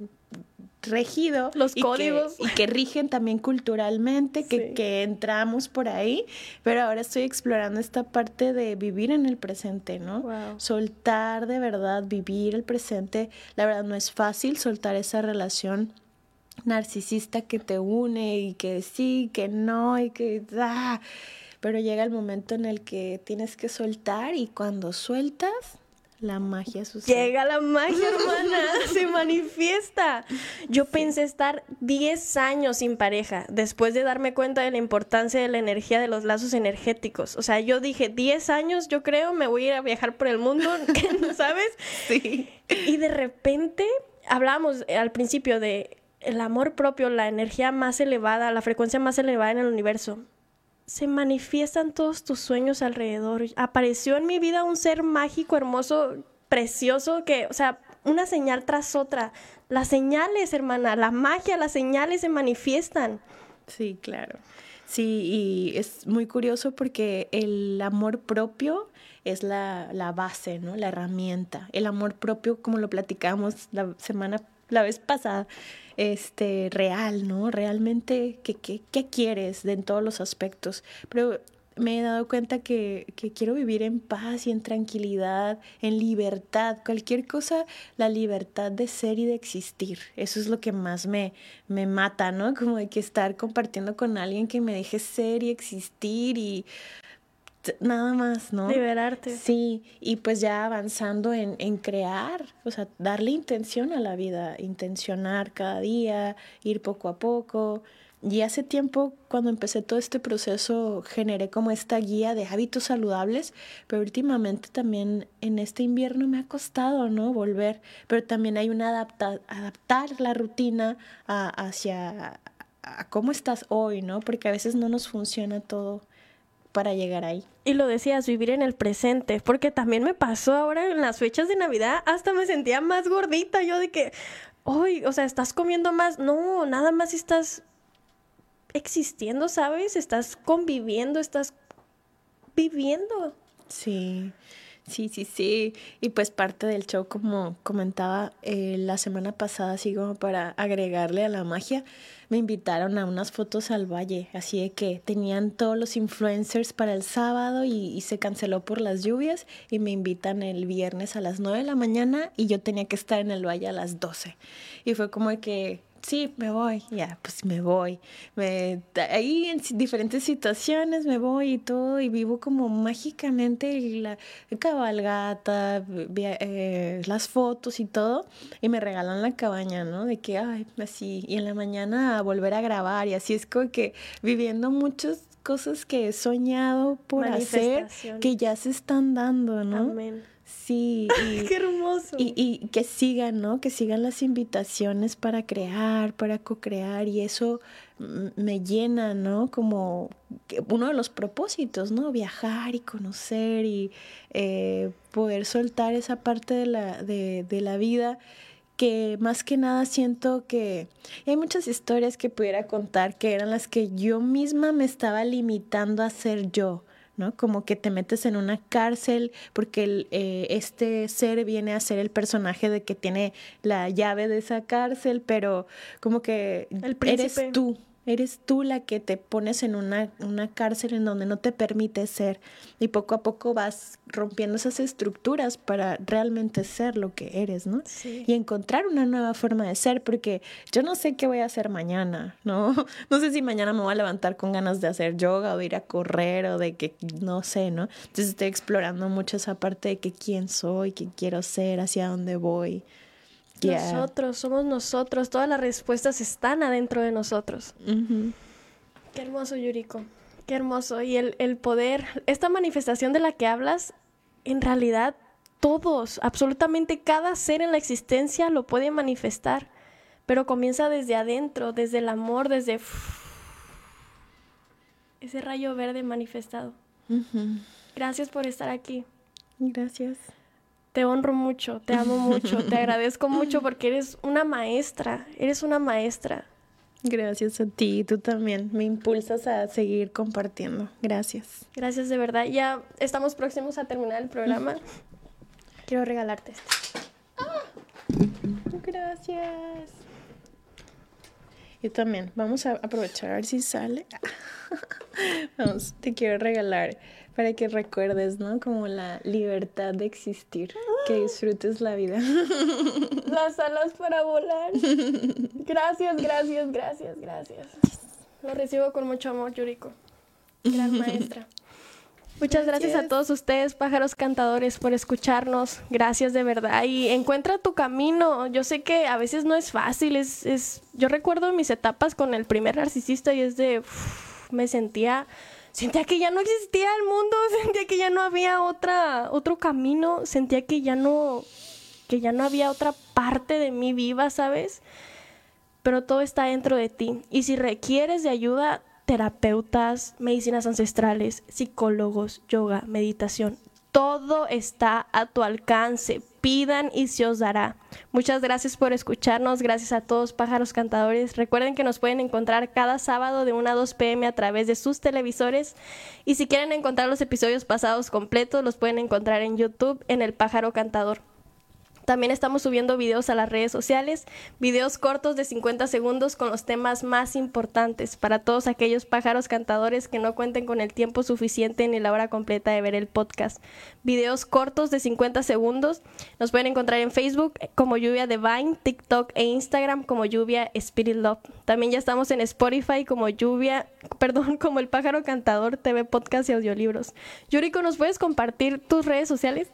regido. Los y que- códigos. y que rigen también culturalmente, que, Sí. que entramos por ahí, pero ahora estoy explorando esta parte de vivir en el presente, ¿no? Wow. Soltar de verdad, vivir el presente. La verdad no es fácil soltar esa relación narcisista que te une y que sí, que no y que... ah, pero llega el momento en el que tienes que soltar y cuando sueltas, la magia sucede. Llega la magia, hermana, se manifiesta. Yo pensé estar 10 años sin pareja después de darme cuenta de la importancia de la energía de los lazos energéticos. O sea, yo dije, 10 años, yo creo, me voy a ir a viajar por el mundo, ¿sabes? Sí. Y de repente hablábamos al principio de el amor propio, la energía más elevada, la frecuencia más elevada en el universo. Se manifiestan todos tus sueños alrededor. Apareció en mi vida un ser mágico, hermoso, precioso, que, o sea, una señal tras otra. Las señales, hermana, la magia, las señales se manifiestan. Sí, claro. Sí, y es muy curioso porque el amor propio es la, la base, ¿no? La herramienta. El amor propio, como lo platicamos la semana, la vez pasada, este, real, ¿no? Realmente, ¿qué, qué, qué quieres de en todos los aspectos? Pero me he dado cuenta que, que quiero vivir en paz y en tranquilidad, en libertad, cualquier cosa, la libertad de ser y de existir. Eso es lo que más me, me mata, ¿no? Como de que estar compartiendo con alguien que me deje ser y existir y nada más, ¿no? Liberarte. Sí, y pues ya avanzando en, en crear, o sea, darle intención a la vida, intencionar cada día, ir poco a poco. Y hace tiempo, cuando empecé todo este proceso, generé como esta guía de hábitos saludables, pero últimamente también en este invierno me ha costado, ¿no? Volver, pero también hay una adapta adaptar la rutina a- hacia a cómo estás hoy, ¿no? Porque a veces no nos funciona todo para llegar ahí. Y lo decías, vivir en el presente, porque también me pasó ahora en las fechas de Navidad, hasta me sentía más gordita, yo de que, hoy, o sea, estás comiendo más, no, nada más estás existiendo, ¿sabes? Estás conviviendo, estás viviendo. Sí, Sí, sí, sí. Y pues parte del show, como comentaba eh, la semana pasada, así como para agregarle a la magia, me invitaron a unas fotos al valle, así de que tenían todos los influencers para el sábado y, se canceló por las lluvias y me invitan el viernes a las 9 de la mañana y yo tenía que estar en el valle a las 12. Y fue como que sí, me voy, ya, pues me voy. Me, ahí en diferentes situaciones me voy y todo, y vivo como mágicamente la cabalgata, eh, las fotos y todo, y me regalan la cabaña, ¿no? De que, ay, así, y en la mañana a volver a grabar, y así es como que viviendo muchas cosas que he soñado por hacer, que ya se están dando, ¿no? Amén. Sí, y, qué hermoso. Y, y, que sigan, ¿no? Que sigan las invitaciones para crear, para co-crear, y eso me llena, ¿no? Como uno de los propósitos, ¿no? Viajar y conocer y eh, poder soltar esa parte de la, de, de la vida que más que nada siento que hay muchas historias que pudiera contar que eran las que yo misma me estaba limitando a ser yo. ¿No? Como que te metes en una cárcel porque el, eh, este ser viene a ser el personaje de que tiene la llave de esa cárcel, pero como que eres tú, Eres tú la que te pones en una, una cárcel en donde no te permite ser y poco a poco vas rompiendo esas estructuras para realmente ser lo que eres, ¿no? Y encontrar una nueva forma de ser, porque yo no sé qué voy a hacer mañana, ¿no? No sé si mañana me voy a levantar con ganas de hacer yoga o de ir a correr o de que, no sé, ¿no? Entonces estoy explorando mucho esa parte de que quién soy, qué quiero ser, hacia dónde voy. Nosotros, somos nosotros, todas las respuestas están adentro de nosotros. Qué hermoso, Yuriko, qué hermoso. Y el, el poder, esta manifestación de la que hablas, en realidad todos, absolutamente cada ser en la existencia lo puede manifestar, pero comienza desde adentro, desde el amor, desde ese rayo verde manifestado. Gracias por estar aquí. Gracias. Te honro mucho, te amo mucho, te agradezco mucho porque eres una maestra, eres una maestra. Gracias a ti, tú también me impulsas a seguir compartiendo. Gracias. Gracias de verdad. Ya estamos próximos a terminar el programa. Quiero regalarte este. Gracias. Yo también. Vamos a aprovechar a ver si sale. Vamos, te quiero regalar para que recuerdes, ¿no? Como la libertad de existir, que disfrutes la vida. Las alas para volar. Gracias, gracias, gracias, gracias. Lo recibo con mucho amor, Yuriko. Gran maestra. Muchas gracias. a todos ustedes, pájaros cantadores, por escucharnos. Gracias de verdad. Y encuentra tu camino. Yo sé que a veces no es fácil. Es, es... Yo recuerdo mis etapas con el primer narcisista y es de... me sentía sentía que ya no existía el mundo, sentía que ya no había otra, otro camino, sentía que ya no, que ya no había otra parte de mí viva, ¿sabes? Pero todo está dentro de ti. Y si requieres de ayuda, terapeutas, medicinas ancestrales, psicólogos, yoga, meditación, todo está a tu alcance. Pidan y se os dará. Muchas gracias por escucharnos. Gracias a todos pájaros cantadores. Recuerden que nos pueden encontrar cada sábado de 1 a 2 pm a través de sus televisores. Y si quieren encontrar los episodios pasados completos, los pueden encontrar en YouTube en El Pájaro Cantador. También estamos subiendo videos a las redes sociales, videos cortos de 50 segundos con los temas más importantes para todos aquellos pájaros cantadores que no cuenten con el tiempo suficiente ni la hora completa de ver el podcast. Videos cortos de 50 segundos. Nos pueden encontrar en Facebook como Lluvia Divine, TikTok e Instagram como Lluvia Spirit Love. También ya estamos en Spotify como Lluvia, perdón, como El Pájaro Cantador TV Podcast y Audiolibros. Yuriko, ¿nos puedes compartir tus redes sociales?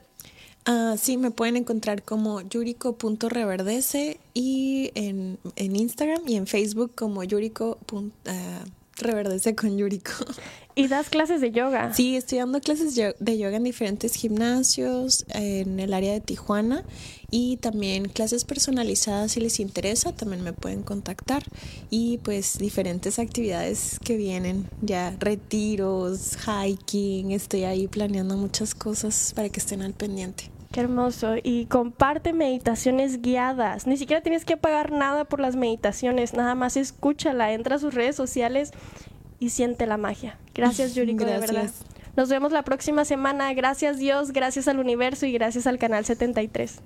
Ah, sí, me pueden encontrar como yuriko.reverdece y en, en, Instagram y en Facebook como yuriko.reverdece ah, con Yuriko. ¿Y das clases de yoga? Sí, estoy dando clases de yoga en diferentes gimnasios en el área de Tijuana y también clases personalizadas si les interesa, también me pueden contactar y pues diferentes actividades que vienen, ya retiros, hiking, estoy ahí planeando muchas cosas para que estén al pendiente. Qué hermoso. Y comparte meditaciones guiadas. Ni siquiera tienes que pagar nada por las meditaciones. Nada más escúchala, entra a sus redes sociales y siente la magia. Gracias, Yuriko, de verdad. Nos vemos la próxima semana. Gracias Dios, gracias al universo y gracias al Canal 73.